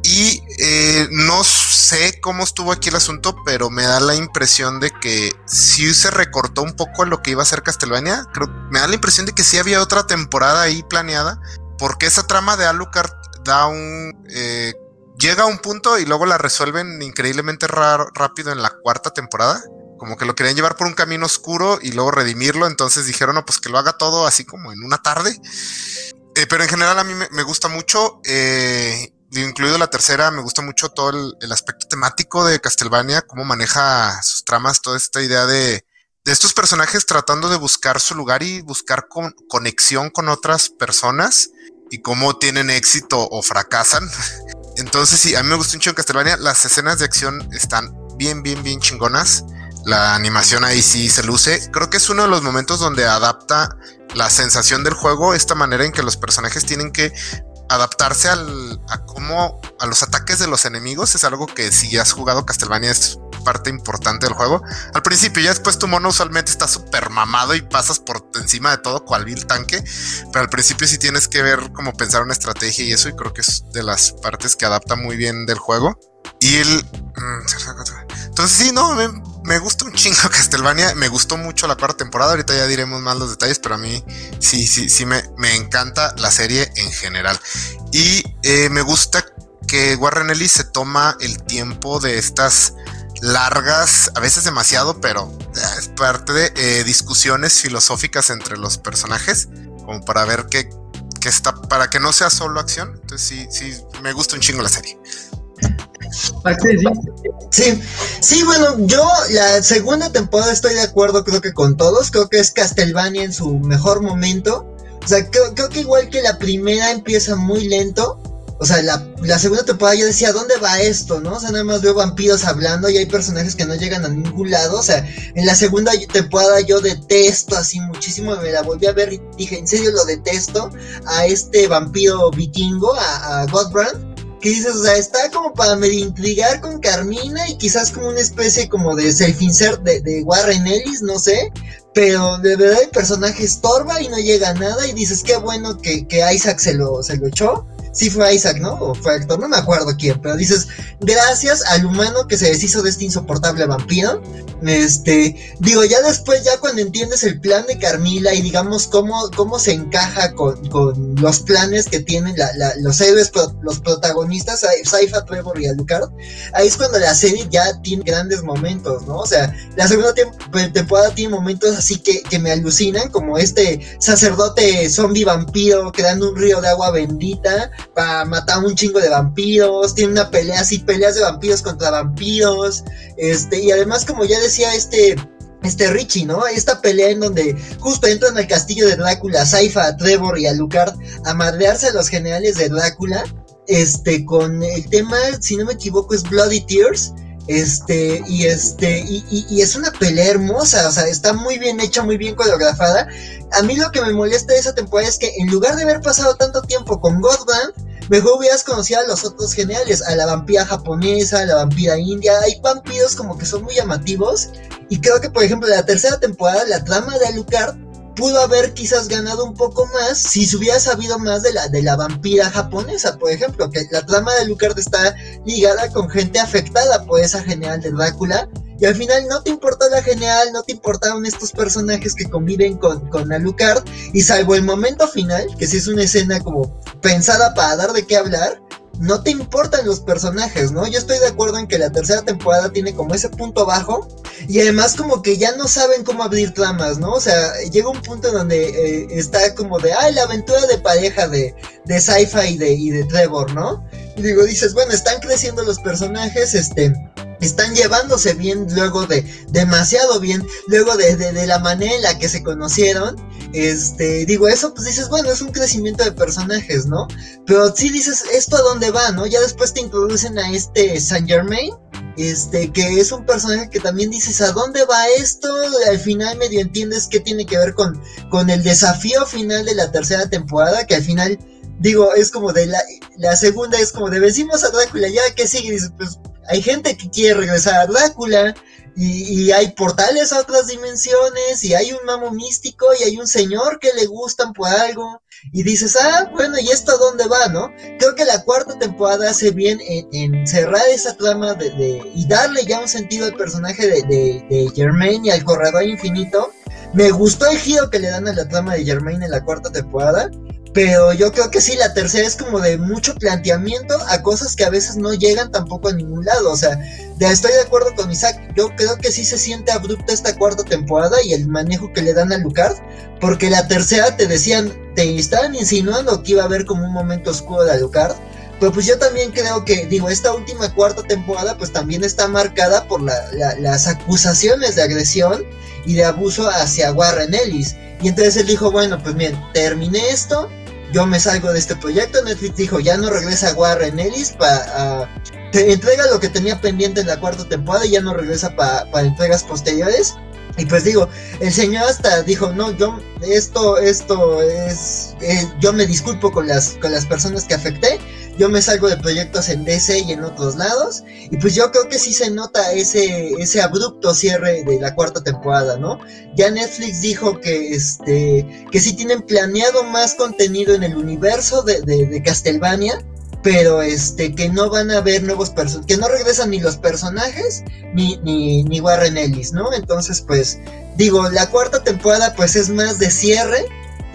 Y eh, no sé cómo estuvo aquí el asunto, pero me da la impresión de que sí se recortó un poco lo que iba a ser Castlevania. Creo, me da la impresión de que sí había otra temporada ahí planeada porque esa trama de Alucard da un... Eh, llega a un punto y luego la resuelven increíblemente rápido en la cuarta temporada. Como que lo querían llevar por un camino oscuro y luego redimirlo. Entonces dijeron, no, pues que lo haga todo así como en una tarde. Eh, pero en general a mí me, gusta mucho, eh, incluido la tercera, me gusta mucho todo el, aspecto temático de Castlevania, cómo maneja sus tramas, toda esta idea de, de estos personajes tratando de buscar su lugar y buscar conexión con otras personas y cómo tienen éxito o fracasan. Entonces, sí, a mí me gusta mucho en Castlevania. Las escenas de acción están bien, bien, bien chingonas. La animación ahí sí se luce. Creo que es uno de los momentos donde adapta la sensación del juego, esta manera en que los personajes tienen que adaptarse al, a cómo a los ataques de los enemigos es algo que si has jugado Castlevania es parte importante del juego. Al principio, ya después tu mono usualmente está súper mamado y pasas por encima de todo cual vil tanque, pero al principio sí tienes que ver cómo pensar una estrategia y eso, y creo que es de las partes que adapta muy bien del juego. Y el... Mm, entonces sí, no, me, gusta un chingo Castlevania, me gustó mucho la cuarta temporada, ahorita ya diremos más los detalles, pero a mí sí, sí, sí me, me encanta la serie en general. Y eh, me gusta que Warren Ellis se toma el tiempo de estas largas, a veces demasiado, pero eh, es parte de eh, discusiones filosóficas entre los personajes, como para ver qué está, para que no sea solo acción. Entonces sí, sí, me gusta un chingo la serie. Sí, sí, bueno, yo la segunda temporada estoy de acuerdo, creo que con todos, creo que es Castlevania en su mejor momento. O sea, creo, creo que igual que la primera empieza muy lento, o sea, la, segunda temporada yo decía, ¿dónde va esto? ¿No? O sea, nada más veo vampiros hablando y hay personajes que no llegan a ningún lado. O sea, en la segunda temporada yo detesto así muchísimo. Me la volví a ver y dije, en serio lo detesto. A este vampiro vikingo, a, a Godbrand. Que dices, o sea, está como para medio intrigar con Carmina y quizás como una especie como de self-insert de, de Warren Ellis, no sé. Pero de verdad el personaje estorba y no llega a nada y dices qué bueno que, que Isaac se lo, se lo echó sí fue Isaac, ¿no? O fue actor, no me acuerdo quién, pero dices, gracias al humano que se deshizo de este insoportable vampiro. Este, digo, ya después, ya cuando entiendes el plan de Carmila y digamos cómo, cómo se encaja con, los planes que tienen los héroes, los protagonistas, Saifa, Trevor y Alucard, ahí es cuando la serie ya tiene grandes momentos, ¿no? O sea, la segunda temporada tiene momentos así que, que me alucinan, como este sacerdote zombie vampiro creando un río de agua bendita, para matar un chingo de vampiros, tiene una pelea así, peleas de vampiros contra vampiros, este, y además como ya decía este, este Richie, ¿no? Esta pelea en donde justo entran al castillo de Drácula, Saifa, Trevor y Alucard a madrearse a los generales de Drácula, este, con el tema, si no me equivoco, es Bloody Tears, este, y este, y, y, es una pelea hermosa, o sea, está muy bien hecha, muy bien coreografada. A mí lo que me molesta de esa temporada es que en lugar de haber pasado tanto tiempo con Godband, mejor hubieras conocido a los otros geniales, a la vampira japonesa, a la vampira india. Hay vampiros como que son muy llamativos. Y creo que, por ejemplo, la tercera temporada, la trama de Alucard pudo haber quizás ganado un poco más si se hubiera sabido más de la, de la vampira japonesa, por ejemplo, que la trama de Alucard está ligada con gente afectada por esa genial de Drácula. Y al final no te importó la genial, no te importaron estos personajes que conviven con, con Alucard. Y salvo el momento final, que sí es una escena como pensada para dar de qué hablar, no te importan los personajes, ¿no? Yo estoy de acuerdo en que la tercera temporada tiene como ese punto bajo y además como que ya no saben cómo abrir tramas, ¿no? O sea, llega un punto donde eh, está como de, ay, la aventura de pareja de, de Sci-Fi y de, y de Trevor, ¿no? Digo, dices, bueno, están creciendo los personajes, este están llevándose bien luego de demasiado bien luego de, de, la manera en la que se conocieron este digo eso pues dices bueno es un crecimiento de personajes no pero sí dices esto a dónde va no ya después te introducen a este Saint Germain este que es un personaje que también dices a dónde va esto al final medio entiendes qué tiene que ver con con el desafío final de la tercera temporada que al final digo, es como de la, la segunda es como de vencimos a Drácula, ya que sigue, dices, pues hay gente que quiere regresar a Drácula y, hay portales a otras dimensiones y hay un mamo místico y hay un señor que le gustan por algo y dices, ah, bueno, ¿y esto a dónde va, no? Creo que la cuarta temporada hace bien en, cerrar esa trama de, y darle ya un sentido al personaje de, de, Germain y al corredor infinito. Me gustó el giro que le dan a la trama de Germain en la cuarta temporada. Pero yo creo que sí, la tercera es como de mucho planteamiento a cosas que a veces no llegan tampoco a ningún lado. O sea, estoy de acuerdo con Isaac. Yo creo que sí se siente abrupta esta cuarta temporada y el manejo que le dan a Lucard. Porque la tercera te decían, te estaban insinuando que iba a haber como un momento oscuro de Lucard. Pero pues yo también creo que, digo, esta última cuarta temporada pues también está marcada por las acusaciones de agresión y de abuso hacia Warren Ellis. Y entonces él dijo, bueno, pues bien, terminé esto, yo me salgo de este proyecto. Netflix dijo, ya no regresa Warren Ellis para... te entrega lo que tenía pendiente en la cuarta temporada y ya no regresa para entregas posteriores. Y pues digo, el señor hasta dijo, no, yo, esto, esto es, eh, yo me disculpo con las, con las personas que afecté, yo me salgo de proyectos en DC y en otros lados, y pues yo creo que sí se nota ese, ese abrupto cierre de la cuarta temporada, ¿no? Ya Netflix dijo que, este, que sí tienen planeado más contenido en el universo de, de, Castlevania, pero este que no van a ver nuevos personajes, que no regresan ni los personajes ni, ni, ni Warren Ellis, ¿no? Entonces, pues, digo, la cuarta temporada pues es más de cierre.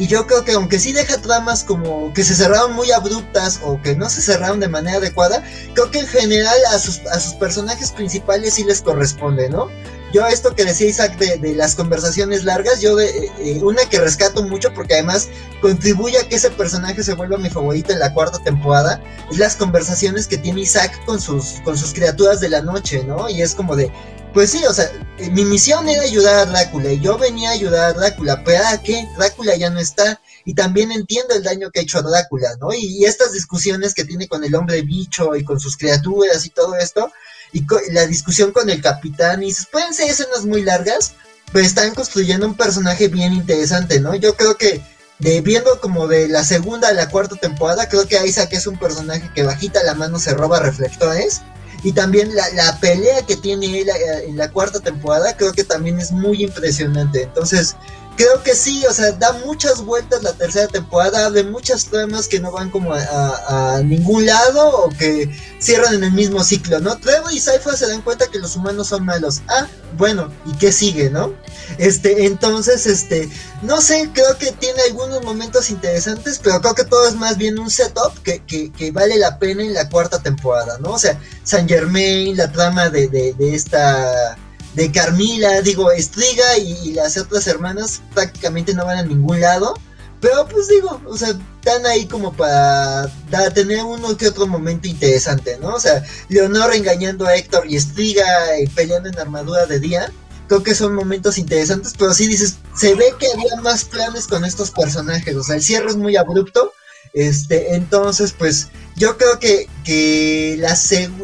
Y yo creo que aunque sí deja tramas como que se cerraron muy abruptas o que no se cerraron de manera adecuada, creo que en general a sus, a sus personajes principales sí les corresponde, ¿no? yo esto que decía Isaac de, las conversaciones largas, yo de, eh, eh, una que rescato mucho porque además contribuye a que ese personaje se vuelva mi favorito en la cuarta temporada, es las conversaciones que tiene Isaac con sus, con sus criaturas de la noche, ¿no? Y es como de, pues sí, o sea, eh, mi misión era ayudar a Drácula y yo venía a ayudar a Drácula, pero ¿a qué? Drácula ya no está y también entiendo el daño que ha hecho a Drácula, ¿no? y estas discusiones que tiene con el hombre bicho y con sus criaturas y todo esto, y la discusión con el capitán, y pueden ser escenas muy largas, pero están construyendo un personaje bien interesante, ¿no? Yo creo que de viendo como de la segunda a la cuarta temporada, creo que Isaac es un personaje que bajita la mano se roba reflectores. Y también la, la pelea que tiene él eh, en la cuarta temporada, creo que también es muy impresionante. Entonces, creo que sí, o sea, da muchas vueltas la tercera temporada, de muchas tramas que no van como a, ningún lado o que cierran en el mismo ciclo, ¿no? Trevor y Cypher se dan cuenta que los humanos son malos. Ah, bueno, ¿y qué sigue, no? Este, entonces, este, no sé, creo que tiene algunos momentos interesantes, pero creo que todo es más bien un setup que, que, vale la pena en la cuarta temporada, ¿no? O sea, Saint Germain, la trama de, de esta de Carmila, digo, Estriga y, las otras hermanas prácticamente no van a ningún lado. Pero pues digo, o sea, están ahí como para, tener uno que otro momento interesante, ¿no? O sea, Leonor engañando a Héctor y Estriga y peleando en armadura de día. Creo que son momentos interesantes, pero sí dices, se ve que había más planes con estos personajes. O sea, el cierre es muy abrupto. Este, entonces, pues, yo creo que, que la,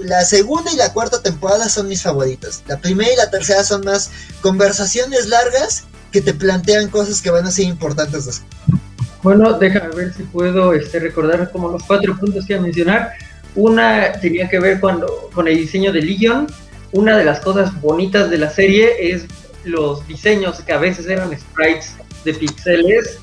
la segunda y la cuarta temporada son mis favoritas. La primera y la tercera son más conversaciones largas que te plantean cosas que van a ser importantes Bueno, déjame ver si puedo este, recordar como los cuatro puntos que iba a mencionar. Una tenía que ver cuando, con el diseño de Legion. Una de las cosas bonitas de la serie es los diseños que a veces eran sprites de pixeles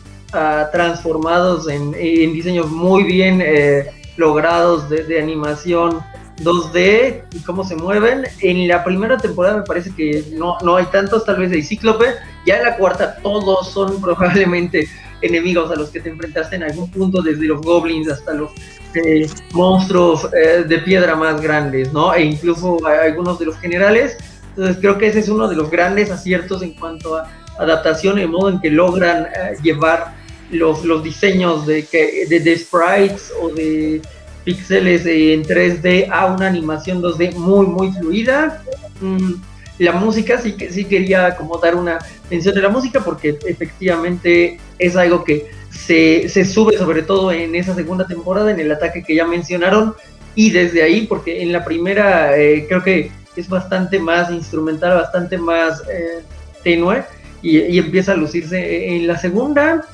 transformados en, diseños muy bien eh, logrados de, animación 2D y cómo se mueven. En la primera temporada me parece que no, no hay tantos, tal vez de Cíclope. Ya en la cuarta todos son probablemente enemigos a los que te enfrentaste en algún punto, desde los goblins hasta los eh, monstruos eh, de piedra más grandes, ¿no? E incluso algunos de los generales. Entonces creo que ese es uno de los grandes aciertos en cuanto a adaptación, el modo en que logran llevar los, los diseños de, que, de, sprites o de píxeles en 3D a una animación 2D muy, muy fluida. Mm, la música sí sí quería como dar una mención de la música porque efectivamente es algo que se, se, sube sobre todo en esa segunda temporada en el ataque que ya mencionaron y desde ahí porque en la primera eh, creo que es bastante más instrumental bastante más eh, tenue y, empieza a lucirse en la segunda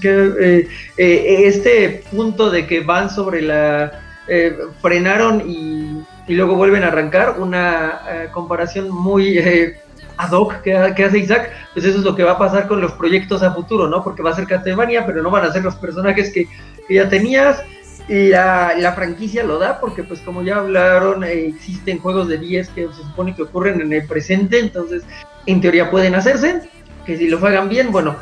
que eh, este punto de que van sobre la frenaron y luego vuelven a arrancar, una eh, comparación muy eh, ad hoc que, hace Isaac, pues eso es lo que va a pasar con los proyectos a futuro, ¿no? Porque va a ser Castlevania, pero no van a ser los personajes que, ya tenías. La, la, franquicia lo da porque pues como ya hablaron eh, existen juegos de 10 que se supone que ocurren en el presente entonces en teoría pueden hacerse que si lo hagan bien bueno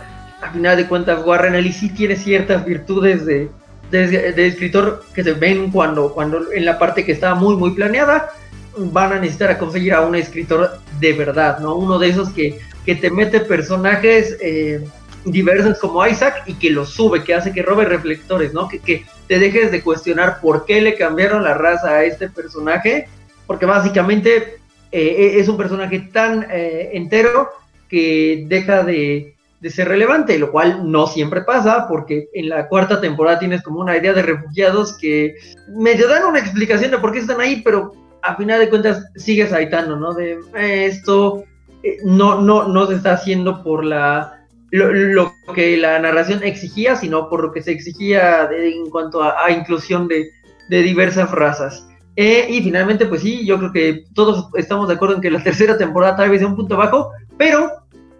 a final de cuentas Warren Ellis sí tiene ciertas virtudes de, de, escritor que se ven cuando, cuando en la parte que estaba muy, muy planeada, van a necesitar a conseguir a un escritor de verdad, ¿no? Uno de esos que, que te mete personajes eh, diversos como Isaac y que los sube, que hace que robe reflectores, ¿no? Que, que te dejes de cuestionar por qué le cambiaron la raza a este personaje, porque básicamente eh, es un personaje tan eh, entero que deja de, de ser relevante, lo cual no siempre pasa, porque en la cuarta temporada tienes como una idea de refugiados que medio dan una explicación de por qué están ahí, pero a final de cuentas sigues aitando, ¿no? De eh, esto eh, no, no, no se está haciendo por la lo, que la narración exigía, sino por lo que se exigía en cuanto a, inclusión de, diversas razas. Eh, y finalmente, pues sí, yo creo que todos estamos de acuerdo en que la tercera temporada tal vez sea un punto bajo, pero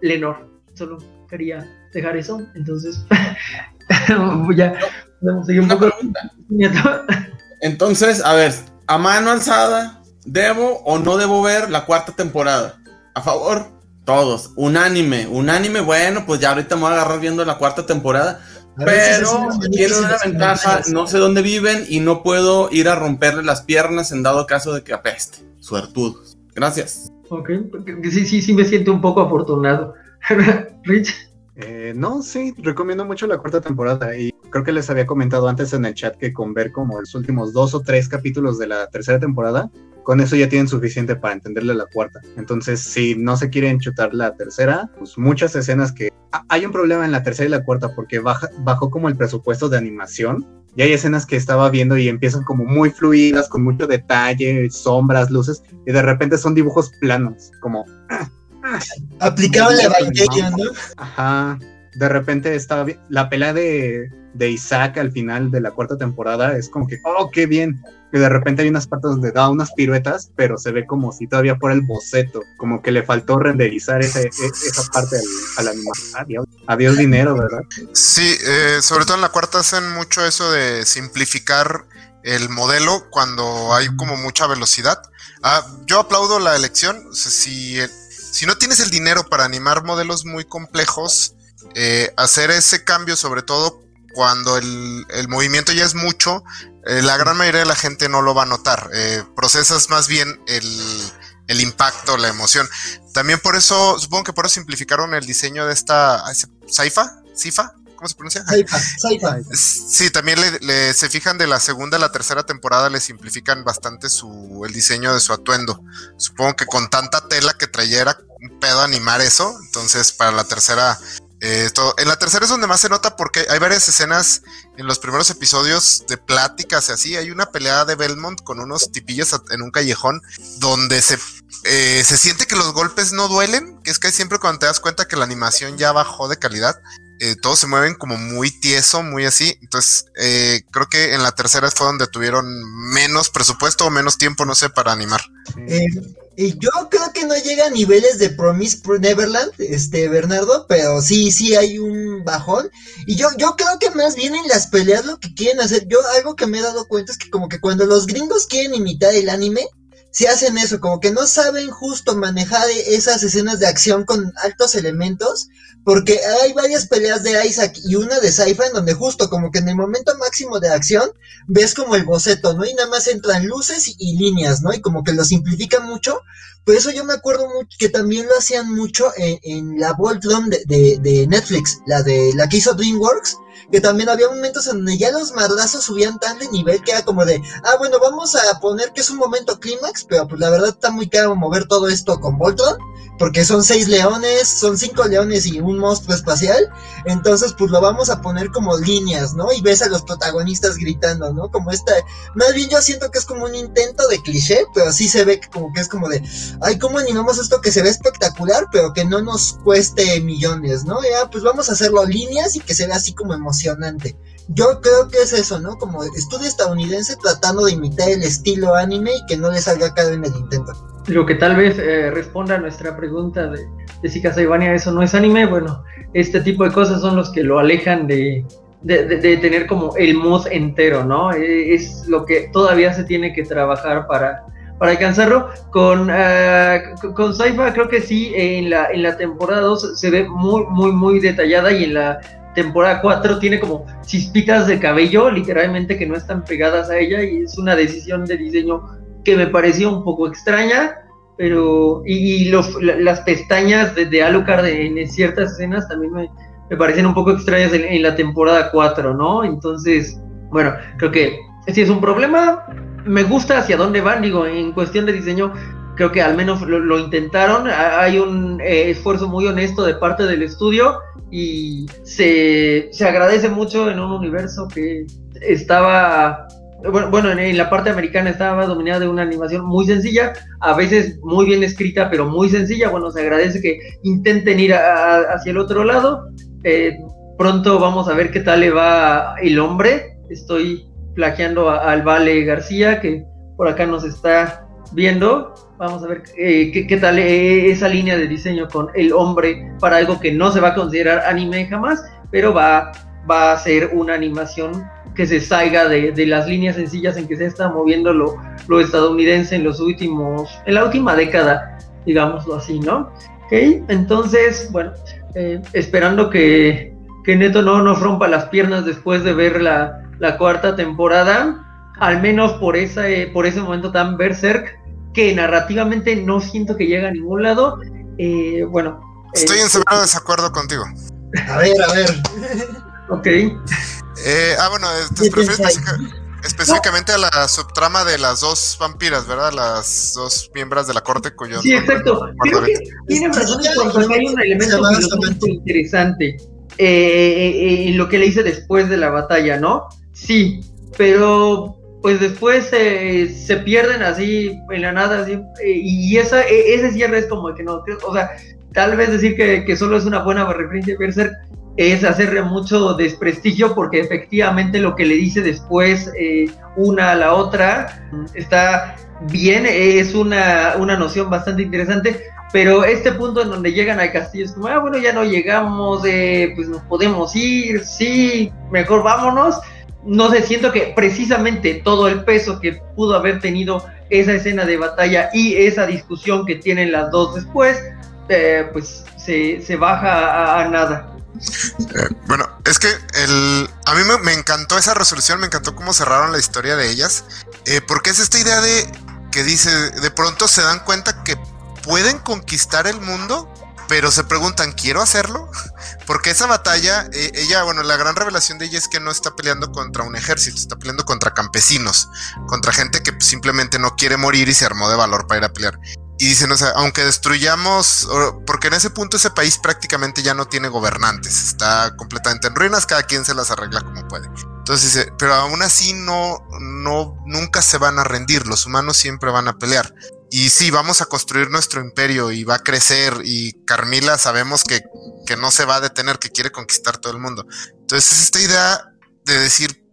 Lenor, solo quería dejar eso. Entonces, ya un poco. Entonces, a ver, a mano alzada, ¿debo o no debo ver la cuarta temporada? A favor, todos. Unánime, unánime, bueno, pues ya ahorita me voy a agarrar viendo la cuarta temporada. Pero tiene una ventaja, no sé dónde viven y no puedo ir a romperle las piernas en dado caso de que apeste. Suertudos. Gracias. Ok, sí, sí, sí me siento un poco afortunado. Rich. Eh, no, sí, recomiendo mucho la cuarta temporada y creo que les había comentado antes en el chat que con ver como los últimos dos o tres capítulos de la tercera temporada, con eso ya tienen suficiente para entenderle la cuarta. Entonces, si no se quieren chutar la tercera, pues muchas escenas que... Hay un problema en la tercera y la cuarta porque baja, bajó como el presupuesto de animación y hay escenas que estaba viendo y empiezan como muy fluidas, con mucho detalle, sombras, luces, y de repente son dibujos planos, como Aplicaban la Evangelion, ¿no? Ajá. De repente estaba bien. La pelea de, de Isaac al final de la cuarta temporada es como que, oh, qué bien. Y de repente hay unas partes donde da unas piruetas, pero se ve como si todavía fuera el boceto, como que le faltó renderizar esa, e, esa parte al, animal. Adiós, dinero, ¿verdad? Sí, eh, sobre todo en la cuarta hacen mucho eso de simplificar el modelo cuando hay como mucha velocidad. Ah, yo aplaudo la elección. si si no tienes el dinero para animar modelos muy complejos, eh, hacer ese cambio, sobre todo cuando el, movimiento ya es mucho, eh, la gran mayoría de la gente no lo va a notar. Eh, procesas más bien el, impacto, la emoción. También por eso, supongo que por eso simplificaron el diseño de esta Saifa, Sifa, ¿cómo se pronuncia? Sí, también le, se fijan de la segunda a la tercera temporada, le simplifican bastante su, el diseño de su atuendo. Supongo que con tanta tela que trayera un pedo animar eso, entonces para la tercera... Eh, todo. En la tercera es donde más se nota porque hay varias escenas en los primeros episodios de pláticas y así. Hay una pelea de Belmont con unos tipillos en un callejón donde se, eh, se siente que los golpes no duelen, que es que siempre cuando te das cuenta que la animación ya bajó de calidad, eh, todos se mueven como muy tieso, muy así. Entonces, eh, creo que en la tercera fue donde tuvieron menos presupuesto o menos tiempo, no sé, para animar. Eh, y yo creo que no llega a niveles de Promise Neverland, este Bernardo, pero sí, sí hay un bajón. Y yo, yo creo que más bien en las peleas lo que quieren hacer, yo algo que me he dado cuenta es que como que cuando los gringos quieren imitar el anime, si hacen eso, como que no saben justo manejar esas escenas de acción con altos elementos, porque hay varias peleas de Isaac y una de Saifa en donde justo como que en el momento máximo de acción ves como el boceto, ¿no? Y nada más entran luces y, líneas, ¿no? Y como que lo simplifica mucho. Por eso yo me acuerdo mucho que también lo hacían mucho en, la Voltron de, de, de, Netflix, la de la que hizo DreamWorks, que también había momentos en donde ya los madrazos subían tan de nivel que era como de, ah, bueno, vamos a poner que es un momento clímax, pero pues la verdad está muy caro mover todo esto con Voltron porque son seis leones, son cinco leones y un monstruo espacial, entonces pues lo vamos a poner como líneas, ¿no? Y ves a los protagonistas gritando, ¿no? Como esta, más bien yo siento que es como un intento de cliché, pero sí se ve como que es como de, ay, ¿cómo animamos esto que se ve espectacular, pero que no nos cueste millones, ¿no? Ya, pues vamos a hacerlo líneas y que se vea así como emocionante. Yo creo que es eso, ¿no? Como estudio estadounidense tratando de imitar el estilo anime y que no le salga caro en el intento. Lo que tal vez eh, responda a nuestra pregunta de, de si Castlevania eso no es anime, bueno, este tipo de cosas son los que lo alejan de, de, tener como el mood entero, ¿no? E, es lo que todavía se tiene que trabajar para, para alcanzarlo. Con, uh, con Saifa creo que sí, en la, en la temporada 2 se ve muy, muy, muy detallada y en la temporada 4 tiene como chispitas de cabello, literalmente que no están pegadas a ella y es una decisión de diseño que me pareció un poco extraña, pero y, los, las pestañas de, de Alucard en ciertas escenas también me, parecen un poco extrañas en, la temporada 4, ¿no? Entonces, bueno, creo que si es un problema, me gusta hacia dónde van, digo, en cuestión de diseño, creo que al menos lo, intentaron, hay un eh, esfuerzo muy honesto de parte del estudio y se, agradece mucho en un universo que estaba bueno, en, la parte americana estaba dominada de una animación muy sencilla, a veces muy bien escrita, pero muy sencilla. Bueno, se agradece que intenten ir hacia el otro lado. Eh, pronto vamos a ver qué tal le va el hombre. Estoy plagiando al Vale García, que por acá nos está viendo. Vamos a ver eh, qué, tal eh, esa línea de diseño con el hombre para algo que no se va a considerar anime jamás, pero va, va a ser una animación que se salga de, las líneas sencillas en que se está moviendo lo, lo, estadounidense en los últimos, en la última década, digámoslo así, ¿no? Ok, entonces, bueno, eh, esperando que, que, Neto no nos rompa las piernas después de ver la, la cuarta temporada, al menos por, esa, por ese momento tan berserk, que narrativamente no siento que llegue a ningún lado. Eh, bueno. Estoy en severo desacuerdo contigo. A ver, a ver. ok. Eh, ah, bueno, te refieres específicamente a la subtrama de las dos vampiras, ¿verdad? Las dos miembros de la corte cuyo. Sí, exacto. Creo que tienen razón cuando hay un elemento interesante eh, en lo que le hice después de la batalla, ¿no? Sí, pero pues después se pierden así en la nada, así, y esa, e, ese cierre es como que no, o sea, tal vez decir que, solo es una buena referencia de Berserk es hacerle mucho desprestigio porque efectivamente lo que le dice después eh, una a la otra está bien, es una, una noción bastante interesante, pero este punto en donde llegan al castillo es como, ah, bueno, ya no llegamos, eh, pues nos podemos ir, sí, mejor vámonos no sé, siento que precisamente todo el peso que pudo haber tenido esa escena de batalla y esa discusión que tienen las dos después, eh, pues se, baja a, nada. Eh, bueno, es que el, a mí me, encantó esa resolución, me encantó cómo cerraron la historia de ellas, eh, porque es esta idea de que dice, de pronto se dan cuenta que pueden conquistar el mundo pero se preguntan, ¿quiero hacerlo? Porque esa batalla, eh, ella, bueno, la gran revelación de ella es que no está peleando contra un ejército, está peleando contra campesinos, contra gente que simplemente no quiere morir y se armó de valor para ir a pelear. Y dicen, o sea, aunque destruyamos, porque en ese punto ese país prácticamente ya no tiene gobernantes, está completamente en ruinas, cada quien se las arregla como puede. Entonces pero aún así no, no, nunca se van a rendir, los humanos siempre van a pelear. Y sí, vamos a construir nuestro imperio y va a crecer y Carmila sabemos que, que no se va a detener, que quiere conquistar todo el mundo. Entonces esta idea de decir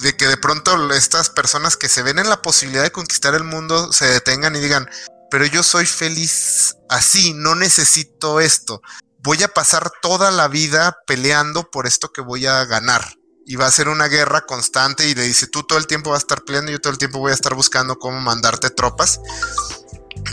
de que de pronto estas personas que se ven en la posibilidad de conquistar el mundo se detengan y digan, pero yo soy feliz así, no necesito esto. Voy a pasar toda la vida peleando por esto que voy a ganar. Y va a ser una guerra constante y le dice, tú todo el tiempo vas a estar peleando, yo todo el tiempo voy a estar buscando cómo mandarte tropas.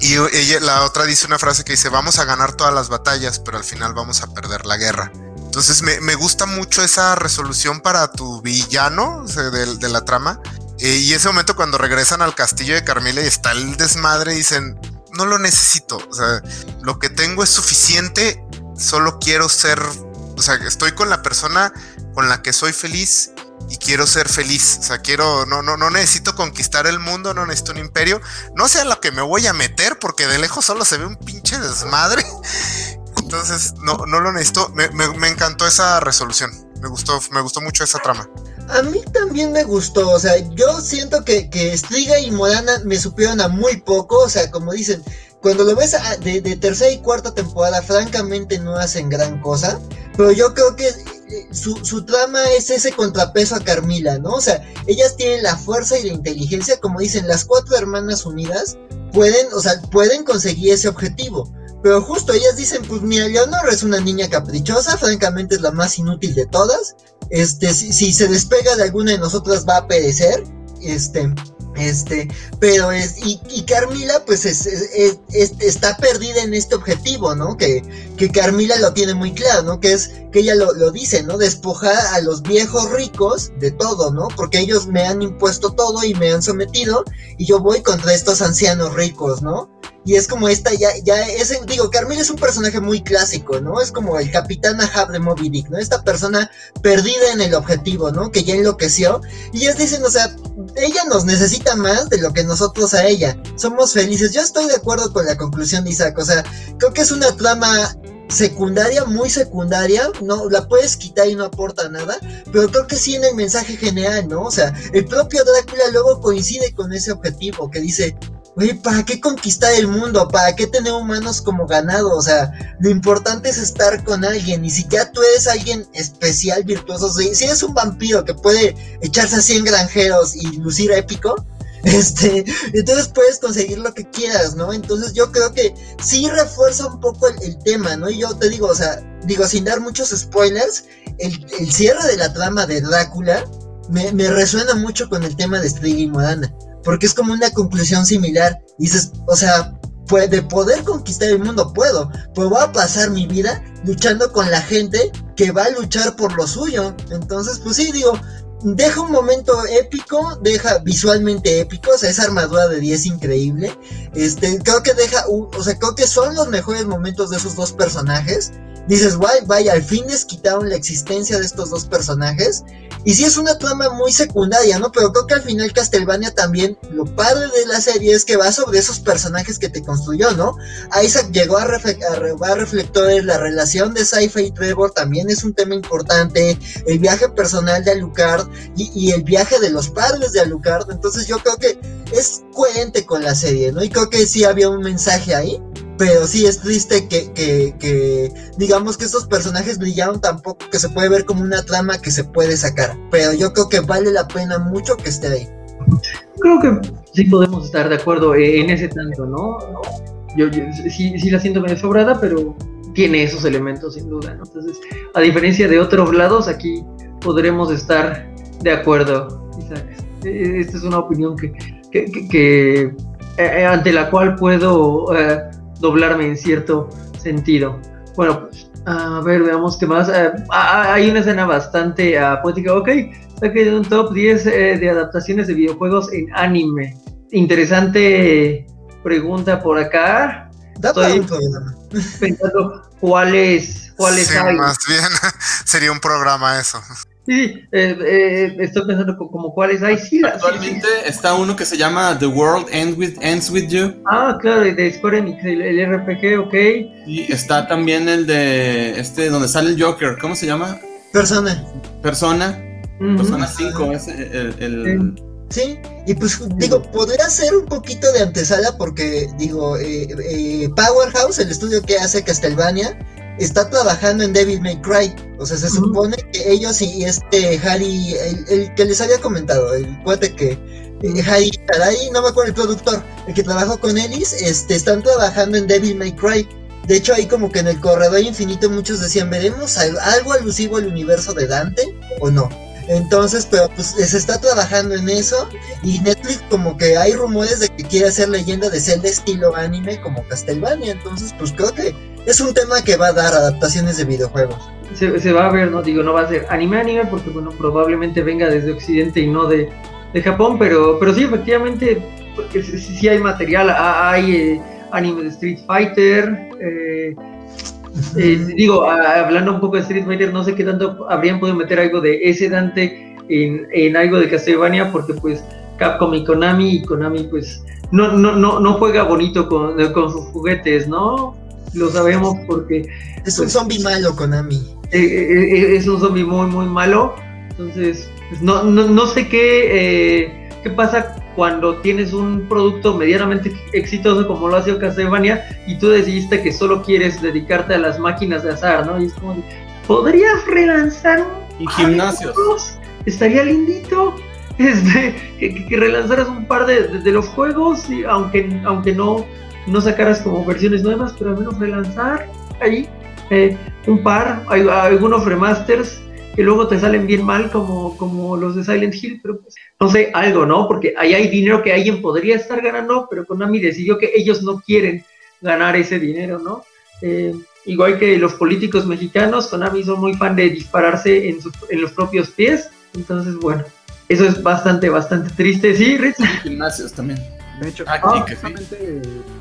Y ella, la otra dice una frase que dice, vamos a ganar todas las batallas, pero al final vamos a perder la guerra. Entonces me, gusta mucho esa resolución para tu villano de, la trama. Eh, y ese momento cuando regresan al castillo de Carmila y está el desmadre, dicen, no lo necesito. O sea, lo que tengo es suficiente, solo quiero ser, o sea, estoy con la persona con la que soy feliz y quiero ser feliz. O sea, quiero, no, no, no necesito conquistar el mundo, no necesito un imperio. No sé lo que me voy a meter, porque de lejos solo se ve un pinche desmadre. Entonces, no, no lo necesito. Me, encantó esa resolución. Me gustó, me gustó mucho esa trama. A mí también me gustó, o sea, yo siento que, que Striga y Morana me supieron a muy poco, o sea, como dicen, cuando lo ves de, de, tercera y cuarta temporada, francamente no hacen gran cosa, pero yo creo que su, trama es ese contrapeso a Carmila, ¿no? O sea, ellas tienen la fuerza y la inteligencia, como dicen, las cuatro hermanas unidas pueden, o sea, pueden conseguir ese objetivo. Pero justo ellas dicen, pues mira, Leonor es una niña caprichosa, francamente es la más inútil de todas. Este, si, si se despega de alguna de nosotras va a perecer. Este, este, pero es, y, Carmila, pues es, está perdida en este objetivo, ¿no? Que, que Carmila lo tiene muy claro, ¿no? Que es, que ella lo, lo, dice, ¿no? Despojar a los viejos ricos de todo, ¿no? Porque ellos me han impuesto todo y me han sometido, y yo voy contra estos ancianos ricos, ¿no? Y es como esta, ya, ya es, digo, Carmila es un personaje muy clásico, ¿no? Es como el capitán Ahab de Moby Dick, ¿no? Esta persona perdida en el objetivo, ¿no? Que ya enloqueció. Y ellos dicen, o sea, ella nos necesita más de lo que nosotros a ella. Somos felices. Yo estoy de acuerdo con la conclusión de Isaac. O sea, creo que es una trama secundaria, muy secundaria, no la puedes quitar y no aporta nada, pero creo que sí en el mensaje general, ¿no? O sea, el propio Drácula luego coincide con ese objetivo que dice, Oye, ¿para qué conquistar el mundo? ¿Para qué tener humanos como ganado? O sea, lo importante es estar con alguien. Y si ya tú eres alguien especial, virtuoso, si, eres un vampiro que puede echarse a 100 granjeros y lucir épico, este, entonces puedes conseguir lo que quieras, ¿no? Entonces yo creo que sí refuerza un poco el, tema, ¿no? Y yo te digo, o sea, digo, sin dar muchos spoilers, el, cierre de la trama de Drácula me, resuena mucho con el tema de Striga y Morana porque es como una conclusión similar. dices, o sea, pues de poder conquistar el mundo puedo, pues voy a pasar mi vida luchando con la gente que va a luchar por lo suyo. Entonces, pues sí, digo, deja un momento épico, deja visualmente épico, o sea, esa armadura de 10 increíble. Este, creo que deja, o sea, creo que son los mejores momentos de esos dos personajes dices, guay, vaya, al fin les quitaron la existencia de estos dos personajes. Y sí es una trama muy secundaria, ¿no? Pero creo que al final Castlevania también, lo padre de la serie es que va sobre esos personajes que te construyó, ¿no? Isaac llegó a, a, reflectores, la relación de Saifa y Trevor también es un tema importante, el viaje personal de Alucard y, y el viaje de los padres de Alucard. Entonces yo creo que es coherente con la serie, ¿no? Y creo que sí había un mensaje ahí. Pero sí es triste que, que, digamos que estos personajes brillaron tampoco que se puede ver como una trama que se puede sacar. Pero yo creo que vale la pena mucho que esté ahí. Creo que sí podemos estar de acuerdo en ese tanto, ¿no? Yo, sí, sí la siento medio sobrada, pero tiene esos elementos sin duda, ¿no? Entonces, a diferencia de otros lados, aquí podremos estar de acuerdo, Isaac. E, esta es una opinión que, que, eh, ante la cual puedo eh, doblarme en cierto sentido. Bueno, pues, a ver, veamos qué más. Eh, hay una escena bastante uh, poética. Ok, saqué un top 10 eh, de adaptaciones de videojuegos en anime. Interesante pregunta por acá. Estoy pensando cuáles, cuáles hay. Más bien, sería un programa eso. Sí, eh, eh, estoy pensando como cuáles hay. Sí, Actualmente está uno que se llama The World Ends With, Ends With You. Ah, claro, de Square Enix, el, RPG, ok. Y está también el de este, donde sale el Joker, ¿cómo se llama? Persona. Persona. Persona 5, es el, Sí, y pues digo, podría ser un poquito de antesala porque, digo, eh, eh, Powerhouse, el estudio que hace Castlevania, está trabajando en Devil May Cry. O sea, se supone que ellos y este Harry, el, que les había comentado, el cuate que eh, Harry no me acuerdo el productor, el que trabajó con Ellis, este, están trabajando en Devil May Cry. De hecho, ahí como que en el corredor infinito muchos decían, ¿veremos algo alusivo al universo de Dante o no? Entonces, pero pues se está trabajando en eso y Netflix como que hay rumores de que quiere hacer leyenda de Zelda estilo anime como Castlevania, entonces pues creo que es un tema que va a dar adaptaciones de videojuegos. Se, va a ver, no digo, no va a ser anime anime porque bueno, probablemente venga desde Occidente y no de, de Japón, pero, pero sí, efectivamente, sí, sí hay material, hay eh, anime de Street Fighter, eh, eh, digo, hablando un poco de Street Fighter, no sé qué tanto habrían podido meter algo de ese Dante en, algo de Castlevania, porque pues Capcom y Konami, y Konami pues no, no, no, no juega bonito con, con sus juguetes, ¿no? Lo sabemos porque... Es un pues, zombie malo, Konami. Eh, eh, es un zombie muy, muy malo. Entonces, pues, no, no, no sé qué, qué pasa cuando tienes un producto medianamente exitoso como lo ha sido Castlevania y tú decidiste que solo quieres dedicarte a las máquinas de azar, ¿no? Y es como, ¿podrías relanzar un gimnasios? Estaría lindito este, que, que, relanzaras un par de, de, los juegos, y aunque, aunque no, no sacaras como versiones nuevas, pero al menos relanzar ahí eh, un par, hay, algunos remasters que luego te salen bien mal como, como los de Silent Hill, pero pues, no sé, algo, ¿no? Porque ahí hay dinero que alguien podría estar ganando, pero Konami decidió que ellos no quieren ganar ese dinero, ¿no? Eh, igual que los políticos mexicanos, Konami son muy fan de dispararse en, en los propios pies, entonces, bueno, eso es bastante, bastante triste, ¿sí, Rich? Gimnasios también. De hecho, ah,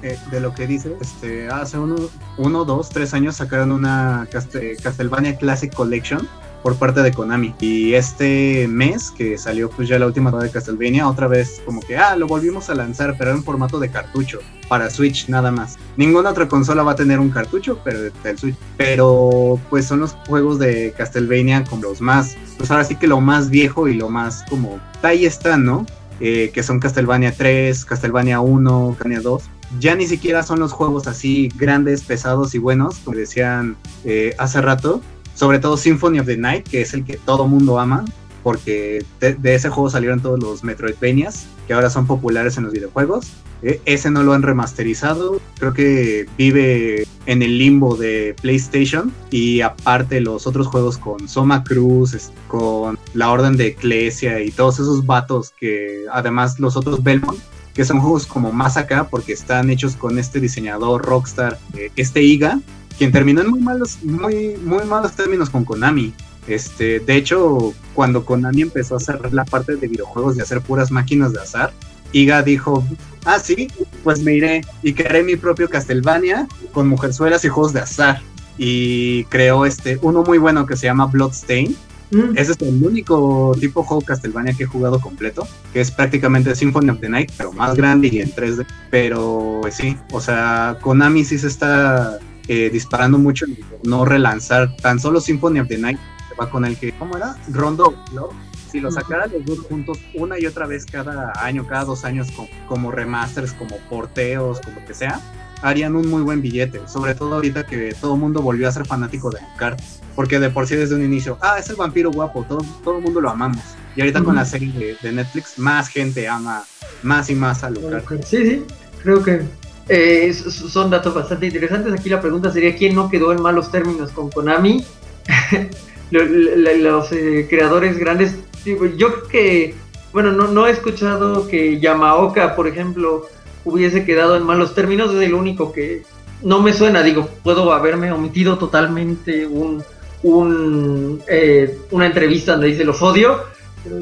eh, de lo que dice, este, hace uno, uno, dos, tres años sacaron una Castlevania Classic Collection por parte de Konami. Y este mes que salió pues ya la última de Castlevania, otra vez como que, ah, lo volvimos a lanzar, pero en formato de cartucho, para Switch nada más. Ninguna otra consola va a tener un cartucho, pero del Switch. Pero pues son los juegos de Castlevania como los más, pues ahora sí que lo más viejo y lo más como, ahí están, ¿no? Eh, que son Castlevania 3, Castlevania 1, Castlevania 2 ya ni siquiera son los juegos así grandes, pesados y buenos, como decían eh, hace rato, sobre todo Symphony of the Night, que es el que todo mundo ama, porque de, ese juego salieron todos los Metroidvanias, que ahora son populares en los videojuegos. E, ese no lo han remasterizado, creo que vive en el limbo de PlayStation y aparte los otros juegos con Soma Cruz, con la Orden de Eclesia y todos esos vatos que además los otros Belmont que son juegos como más acá porque están hechos con este diseñador Rockstar, eh, este IGA, quien terminó en muy malos, muy, muy malos términos con Konami. Este, de hecho, cuando Konami empezó a hacer la parte de videojuegos de hacer puras máquinas de azar, Iga dijo, ah, sí, pues me iré y crearé mi propio Castlevania con mujerzuelas y juegos de azar. Y creó este, uno muy bueno que se llama Bloodstain. Mm. Ese es el único tipo de juego Castlevania que he jugado completo, que es prácticamente Symphony of the Night, pero más grande y en 3D. Pero pues sí, o sea, Konami sí se está eh, disparando mucho no relanzar tan solo Symphony of the Night, va con el que, ¿cómo era? Rondo, Si lo sacaran los dos juntos una y otra vez cada año, cada dos años, como, remasters, como porteos, como que sea, harían un muy buen billete. Sobre todo ahorita que todo el mundo volvió a ser fanático de Alucard. Porque de por sí desde un inicio, ah, es el vampiro guapo, todo, todo el mundo lo amamos. Y ahorita con la serie de, Netflix, más gente ama más y más a Alucard. Sí, sí, creo que eh, son datos bastante interesantes. Aquí la pregunta sería: ¿quién no quedó en malos términos con Konami? los eh, creadores grandes. yo creo que, bueno, no, no he escuchado que Yamaoka, por ejemplo, hubiese quedado en malos términos. Es el único que no me suena. Digo, puedo haberme omitido totalmente un, eh, una entrevista donde dice los odio. Pero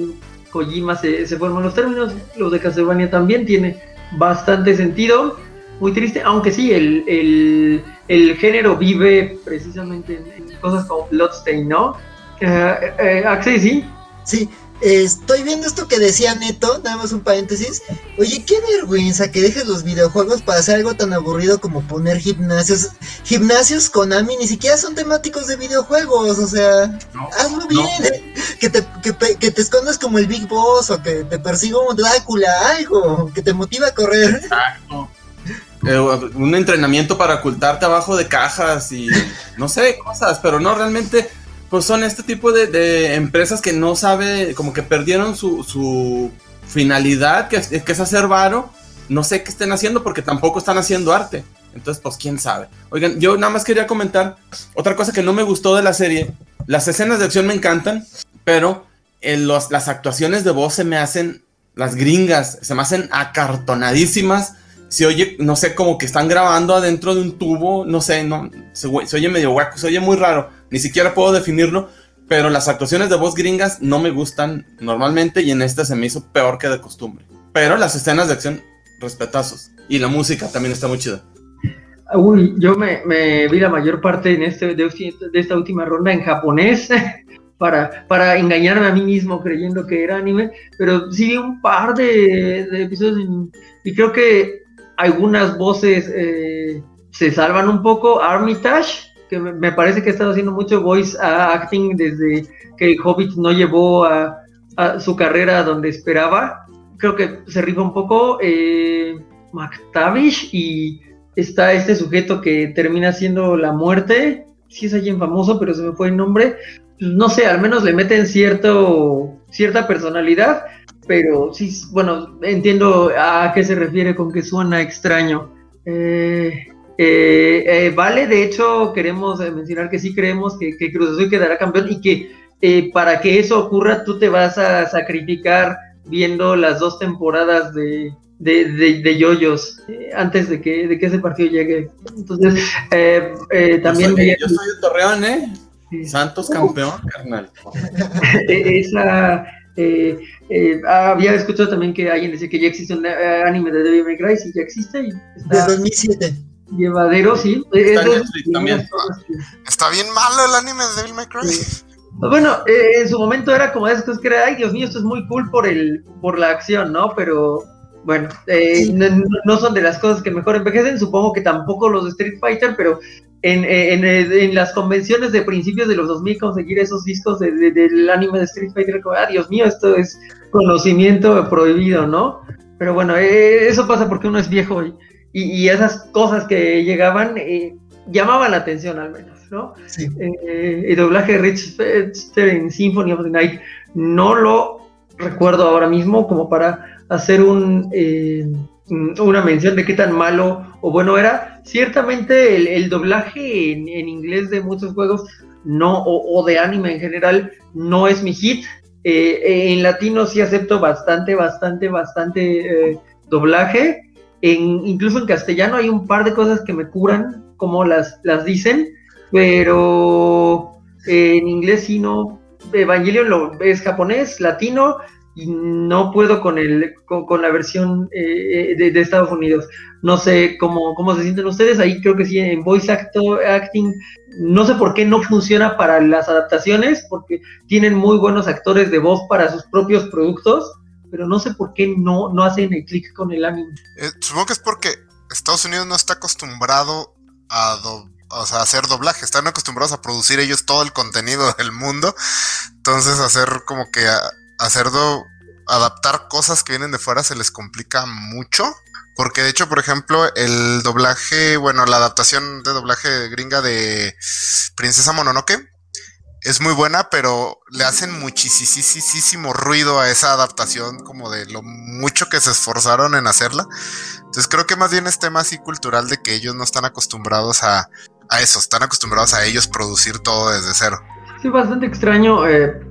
Kojima se, se fue en malos términos. Los de Castlevania también tiene bastante sentido muy triste, aunque sí, el, género vive precisamente en, cosas como Bloodstain, ¿no? Eh, eh, Axel, sí. Sí, estoy viendo esto que decía Neto, nada más un paréntesis. Oye, qué vergüenza que dejes los videojuegos para hacer algo tan aburrido como poner gimnasios. Gimnasios con Ami ni siquiera son temáticos de videojuegos, o sea, hazlo bien. Que, te, que, que, te escondas como el Big Boss o que te persiga un Drácula, algo que te motiva a correr. Exacto. Eh, un entrenamiento para ocultarte abajo de cajas y no sé, cosas, pero no realmente, pues son este tipo de, empresas que no sabe, como que perdieron su, finalidad, que, que es hacer varo, no sé qué estén haciendo porque tampoco están haciendo arte. Entonces, pues quién sabe. Oigan, yo nada más quería comentar otra cosa que no me gustó de la serie. Las escenas de acción me encantan, pero las actuaciones de voz se me hacen, las gringas, se me hacen acartonadísimas. Se oye, no sé, como que están grabando adentro de un tubo, no sé, no, se, oye medio hueco, se oye muy raro, ni siquiera puedo definirlo, pero las actuaciones de voz gringas no me gustan normalmente y en esta se me hizo peor que de costumbre. Pero las escenas de acción, respetazos. Y la música también está muy chida. Uy, yo me, vi la mayor parte en este, de, esta última ronda en japonés para, para engañarme a mí mismo creyendo que era anime, pero sí vi un par de, episodios y creo que algunas voces eh, se salvan un poco. Armitage, que me parece que ha estado haciendo mucho voice acting desde que Hobbit no llevó a, su carrera donde esperaba. Creo que se rifa un poco. Eh, McTavish y está este sujeto que termina siendo la muerte, sí es alguien famoso, pero se me fue el nombre, pues, no sé, al menos le meten cierta personalidad, pero sí, bueno, entiendo a qué se refiere con que suena extraño. Eh, eh, eh, vale, de hecho, queremos mencionar que sí creemos que, que Cruz Azul quedará campeón y que para que eso ocurra tú te vas a sacrificar viendo las dos temporadas de, de, de, yoyos eh, antes de que, de que ese partido llegue. Entonces, eh, eh, también... Yo soy, de Torreón, ¿eh? Santos campeón, carnal. Esa... había escuchado también que alguien decía que ya existe un anime de Devil May Cry, sí, ya existe. Y está de 2007. Llevadero, sí. Está, también. está bien malo el anime de Devil May Cry. Bueno, en su momento era como esas cosas que era, ay Dios mío, esto es muy cool por el, por la acción, ¿no? Pero bueno, eh, no, son de las cosas que mejor envejecen, supongo que tampoco los de Street Fighter, pero en, en, en las convenciones de principios de los 2000 conseguir esos discos del anime de Street Fighter, como, ah, Dios mío, esto es conocimiento prohibido, ¿no? Pero bueno, eh, eso pasa porque uno es viejo y, y, esas cosas que llegaban eh, llamaban la atención al menos, ¿no? Sí. el doblaje de Rich en Symphony of the Night no lo recuerdo ahora mismo como para hacer un, eh, una mención de qué tan malo o bueno era. Ciertamente el, doblaje en, inglés de muchos juegos no, o, de anime en general no es mi hit. Eh, en latino sí acepto bastante, bastante, bastante eh, doblaje. En, incluso en castellano hay un par de cosas que me curan, como las, las dicen, pero en inglés sí no. Evangelion lo, es japonés, latino, y no puedo con el con, la versión eh, de, Estados Unidos. No sé cómo, cómo se sienten ustedes. Ahí creo que sí, en voice acting, no sé por qué no funciona para las adaptaciones, porque tienen muy buenos actores de voz para sus propios productos, pero no sé por qué no, no hacen el clic con el anime. Eh, supongo que es porque Estados Unidos no está acostumbrado a hacer doblaje, están acostumbrados a producir ellos todo el contenido del mundo, entonces hacer como que hacerlo, adaptar cosas que vienen de fuera se les complica mucho. Porque de hecho, por ejemplo, el doblaje, bueno, la adaptación de doblaje gringa de Princesa Mononoke es muy buena, pero le hacen muchísimo ruido a esa adaptación, como de lo mucho que se esforzaron en hacerla. Entonces creo que más bien es tema así cultural de que ellos no están acostumbrados a, a eso, están acostumbrados a ellos producir todo desde cero. Sí, bastante extraño eh,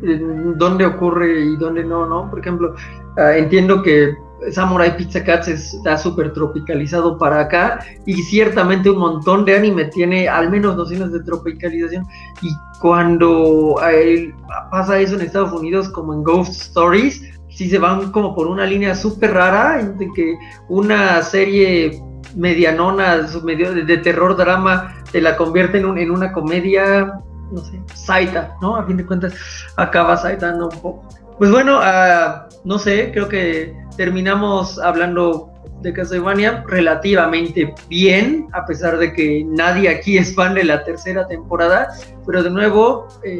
dónde ocurre y dónde no, ¿no? Por ejemplo, ah, entiendo que Samurai Pizza Cats está súper tropicalizado para acá y ciertamente un montón de anime tiene al menos nociones de tropicalización y cuando eh, pasa eso en Estados Unidos como en Ghost Stories, sí se van como por una línea súper rara en que una serie medianona de, terror drama te la convierte en, en una comedia no sé, Saita, ¿no? A fin de cuentas, acaba Saita un poco. Pues bueno, uh, no sé, creo que terminamos hablando de Castlevania relativamente bien, a pesar de que nadie aquí es fan de la tercera temporada, pero de nuevo, eh,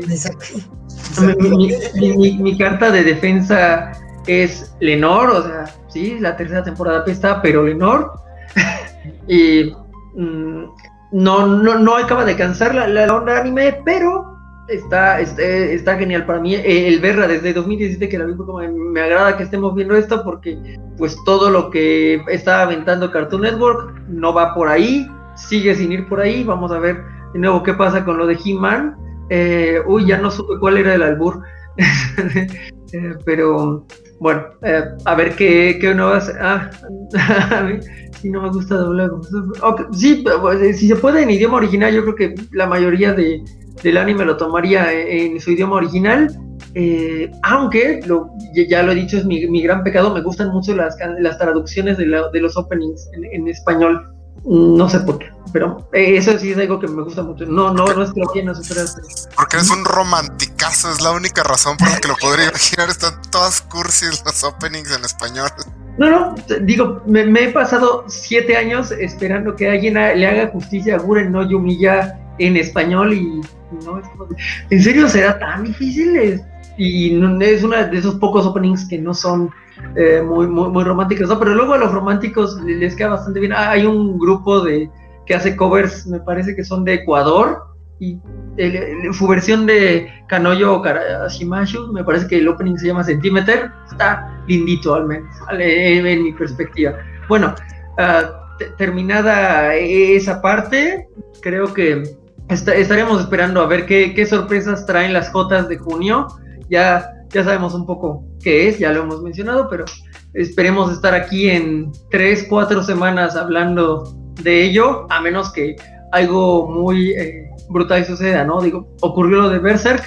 mi, mi, carta de defensa es Lenor, o sea, sí, la tercera temporada pesta, pero Lenor. y mm, no, no, no acaba de cansar la, la onda anime, pero está, está, está, genial para mí. Eh, el verla desde 2017 que la vi como me agrada que estemos viendo esto porque pues todo lo que está aventando Cartoon Network no va por ahí, sigue sin ir por ahí. Vamos a ver de nuevo qué pasa con lo de He-Man. Eh, uy, ya no supe cuál era el albur. Eh, pero bueno, eh, a ver qué, qué hacer. Ah, a mí sí no me gusta doblar. sí, pues, si se puede en idioma original, yo creo que la mayoría de, del anime lo tomaría en, su idioma original. Eh, aunque, lo, ya lo he dicho, es mi, mi, gran pecado, me gustan mucho las, las traducciones de, de los openings en, en español. No sé por qué, pero eh, eso sí es algo que me gusta mucho. No, no, no es que lo quieran superar. Porque eres un romanticazo, es la única razón por la que lo podría imaginar. Están todas cursis los openings en español. No, no, digo, me, he pasado siete años esperando que alguien le haga justicia a Guren no Yumiya en español y no, ¿en serio será tan difícil? y es una de esos pocos openings que no son eh, muy, muy, muy románticos, ¿no? Pero luego a los románticos les queda bastante bien. Ah, hay un grupo de que hace covers, me parece que son de Ecuador, y su versión de Kanoyo Karashimashu, me parece que el opening se llama Centimeter, está lindito al menos, en, mi perspectiva. Bueno, ah, terminada esa parte, creo que estaremos esperando a ver qué, qué sorpresas traen las Jotas de junio. Ya ya sabemos un poco qué es, ya lo hemos mencionado, pero esperemos estar aquí en tres, cuatro semanas hablando de ello, a menos que algo muy eh, brutal suceda, ¿no? Digo, ocurrió lo de Berserk,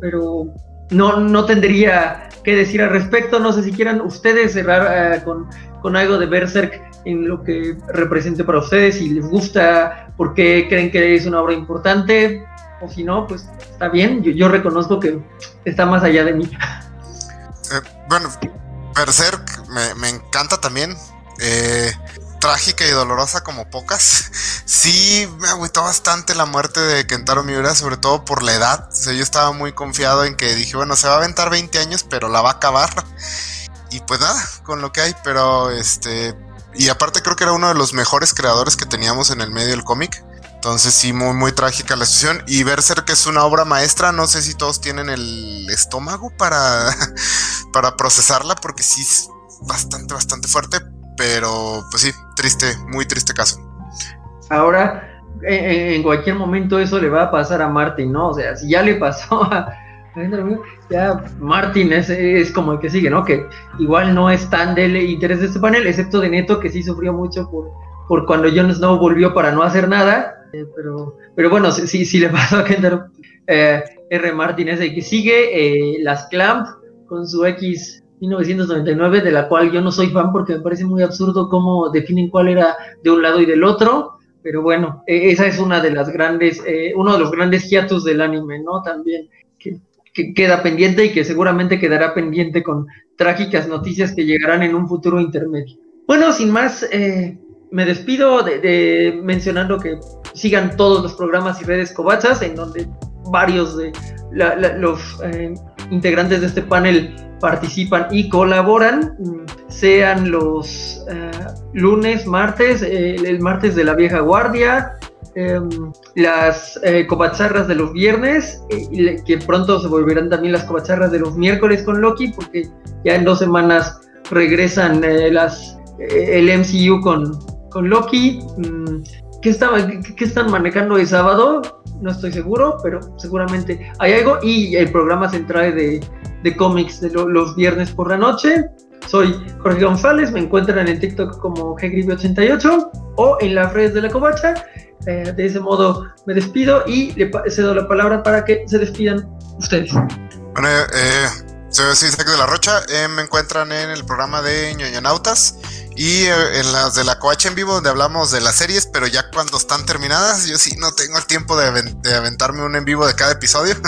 pero no, no tendría que decir al respecto, no sé si quieran ustedes cerrar eh, con, con algo de Berserk en lo que represente para ustedes, si les gusta, por qué creen que es una obra importante, o si no, pues está bien, yo, reconozco que está más allá de mí. Eh, bueno, Berserk me, me encanta también. Eh, trágica y dolorosa como pocas. Sí, me agüitó bastante la muerte de Kentaro Miura, sobre todo por la edad. O sea, yo estaba muy confiado en que dije, bueno, se va a aventar 20 años, pero la va a acabar. Y pues nada, con lo que hay, pero este... Y aparte creo que era uno de los mejores creadores que teníamos en el medio del cómic. Entonces sí, muy, muy trágica la situación. Y Berserk es una obra maestra, no sé si todos tienen el estómago para, para procesarla, porque sí es bastante, bastante fuerte. Pero pues sí, triste, muy triste caso. Ahora, en, cualquier momento eso le va a pasar a Martin, ¿no? O sea, si ya le pasó a... Ya Martin es, es como el que sigue, ¿no? Que igual no es tan del interés de este panel, excepto de Neto, que sí sufrió mucho por, por cuando Jon Snow volvió para no hacer nada eh, pero, pero bueno, si, si, le pasó a Kendall eh, R. Martínez, que sigue eh, las Clamp con su X 1999, de la cual yo no soy fan porque me parece muy absurdo cómo definen cuál era de un lado y del otro. Pero bueno, esa es una de las grandes, uno de los grandes hiatus del anime, ¿no? También que, que, queda pendiente y que seguramente quedará pendiente con trágicas noticias que llegarán en un futuro intermedio. Bueno, sin más, me despido de, mencionando que sigan todos los programas y redes Covachas, en donde varios de los eh, integrantes de este panel participan y colaboran, sean los eh, lunes, martes, el martes de la vieja guardia, em, las eh, covacharras de los viernes, que pronto se volverán también las covacharras de los miércoles con Loki, porque ya en dos semanas regresan las, el MCU con Loki. Mm, ¿Qué, estaba, qué, están manejando el sábado? No estoy seguro, pero seguramente hay algo. Y el programa central de, de cómics los viernes por la noche. Soy Jorge González, me encuentran en TikTok como ggrib88 o en las redes de la covacha. Eh, de ese modo me despido y le cedo la palabra para que se despidan ustedes. Bueno, eh, soy Isaac de la Rocha, eh, me encuentran en el programa de ñoñonautas y eh, en las de la coacha en vivo donde hablamos de las series, pero ya cuando están terminadas, yo sí no tengo el tiempo de, aventarme un en vivo de cada episodio.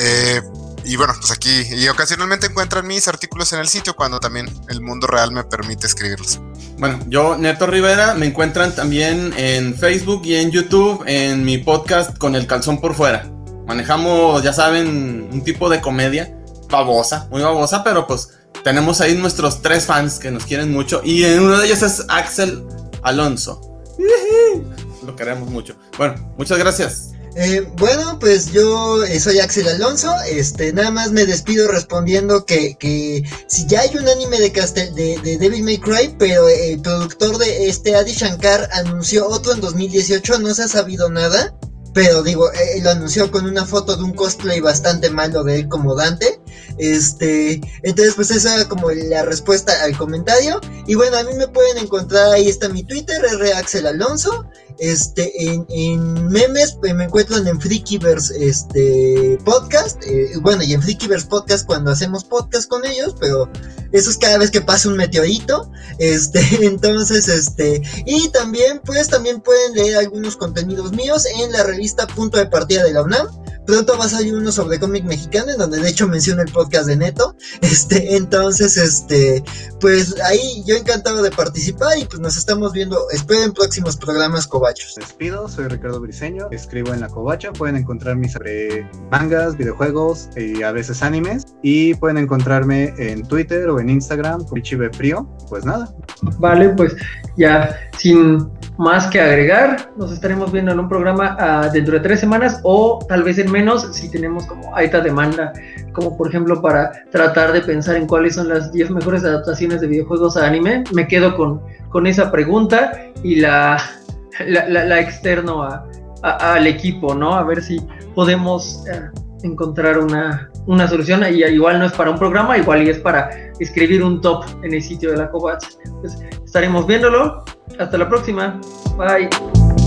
Eh, y bueno, pues aquí, y ocasionalmente encuentran mis artículos en el sitio cuando también el mundo real me permite escribirlos. Bueno, yo, Neto Rivera, me encuentran también en Facebook y en YouTube en mi podcast con el calzón por fuera. Manejamos, ya saben, un tipo de comedia babosa, muy babosa, pero pues tenemos ahí nuestros tres fans que nos quieren mucho y uno de ellos es Axel Alonso. Lo queremos mucho. Bueno, muchas gracias. Eh, bueno, pues yo eh, soy Axel Alonso. Este, nada más me despido respondiendo que, que si ya hay un anime de, Castel, de, de Devil May Cry, pero el productor de este Adi Shankar anunció otro en 2018, no se ha sabido nada. Pero digo, eh, lo anunció con una foto de un cosplay bastante malo de él como Dante. Este, entonces pues esa era como la respuesta al comentario. Y bueno, a mí me pueden encontrar, ahí está mi Twitter, Alonso Este, en, memes pues, me encuentran en Freakyverse este, podcast. Eh, bueno, y en Freakyverse podcast cuando hacemos podcast con ellos, pero eso es cada vez que pasa un meteorito. Este, entonces, este, y también, pues también pueden leer algunos contenidos míos en la revista Punto de Partida de la UNAM Pronto va a salir uno sobre cómic mexicano, en donde de hecho menciono el podcast de Neto. Este, entonces, este, pues ahí yo encantado de participar y pues nos estamos viendo. Esperen próximos programas cobachos. despido, soy Ricardo Briseño, escribo en la covacha. Pueden encontrarme sobre mangas, videojuegos y a veces animes. Y pueden encontrarme en Twitter o en Instagram con Chive Frío. Pues nada. Vale, pues ya sin más que agregar, nos estaremos viendo en un programa uh, dentro de tres semanas o tal vez en menos si tenemos como alta demanda, como por ejemplo para tratar de pensar en cuáles son las 10 mejores adaptaciones de videojuegos a anime. Me quedo con, con esa pregunta y la, la, externo al equipo, ¿no? A ver si podemos uh, encontrar una, una solución. Y igual no es para un programa, igual y es para escribir un top en el sitio de la Covacha. Pues estaremos viéndolo. Hasta la próxima. Bye.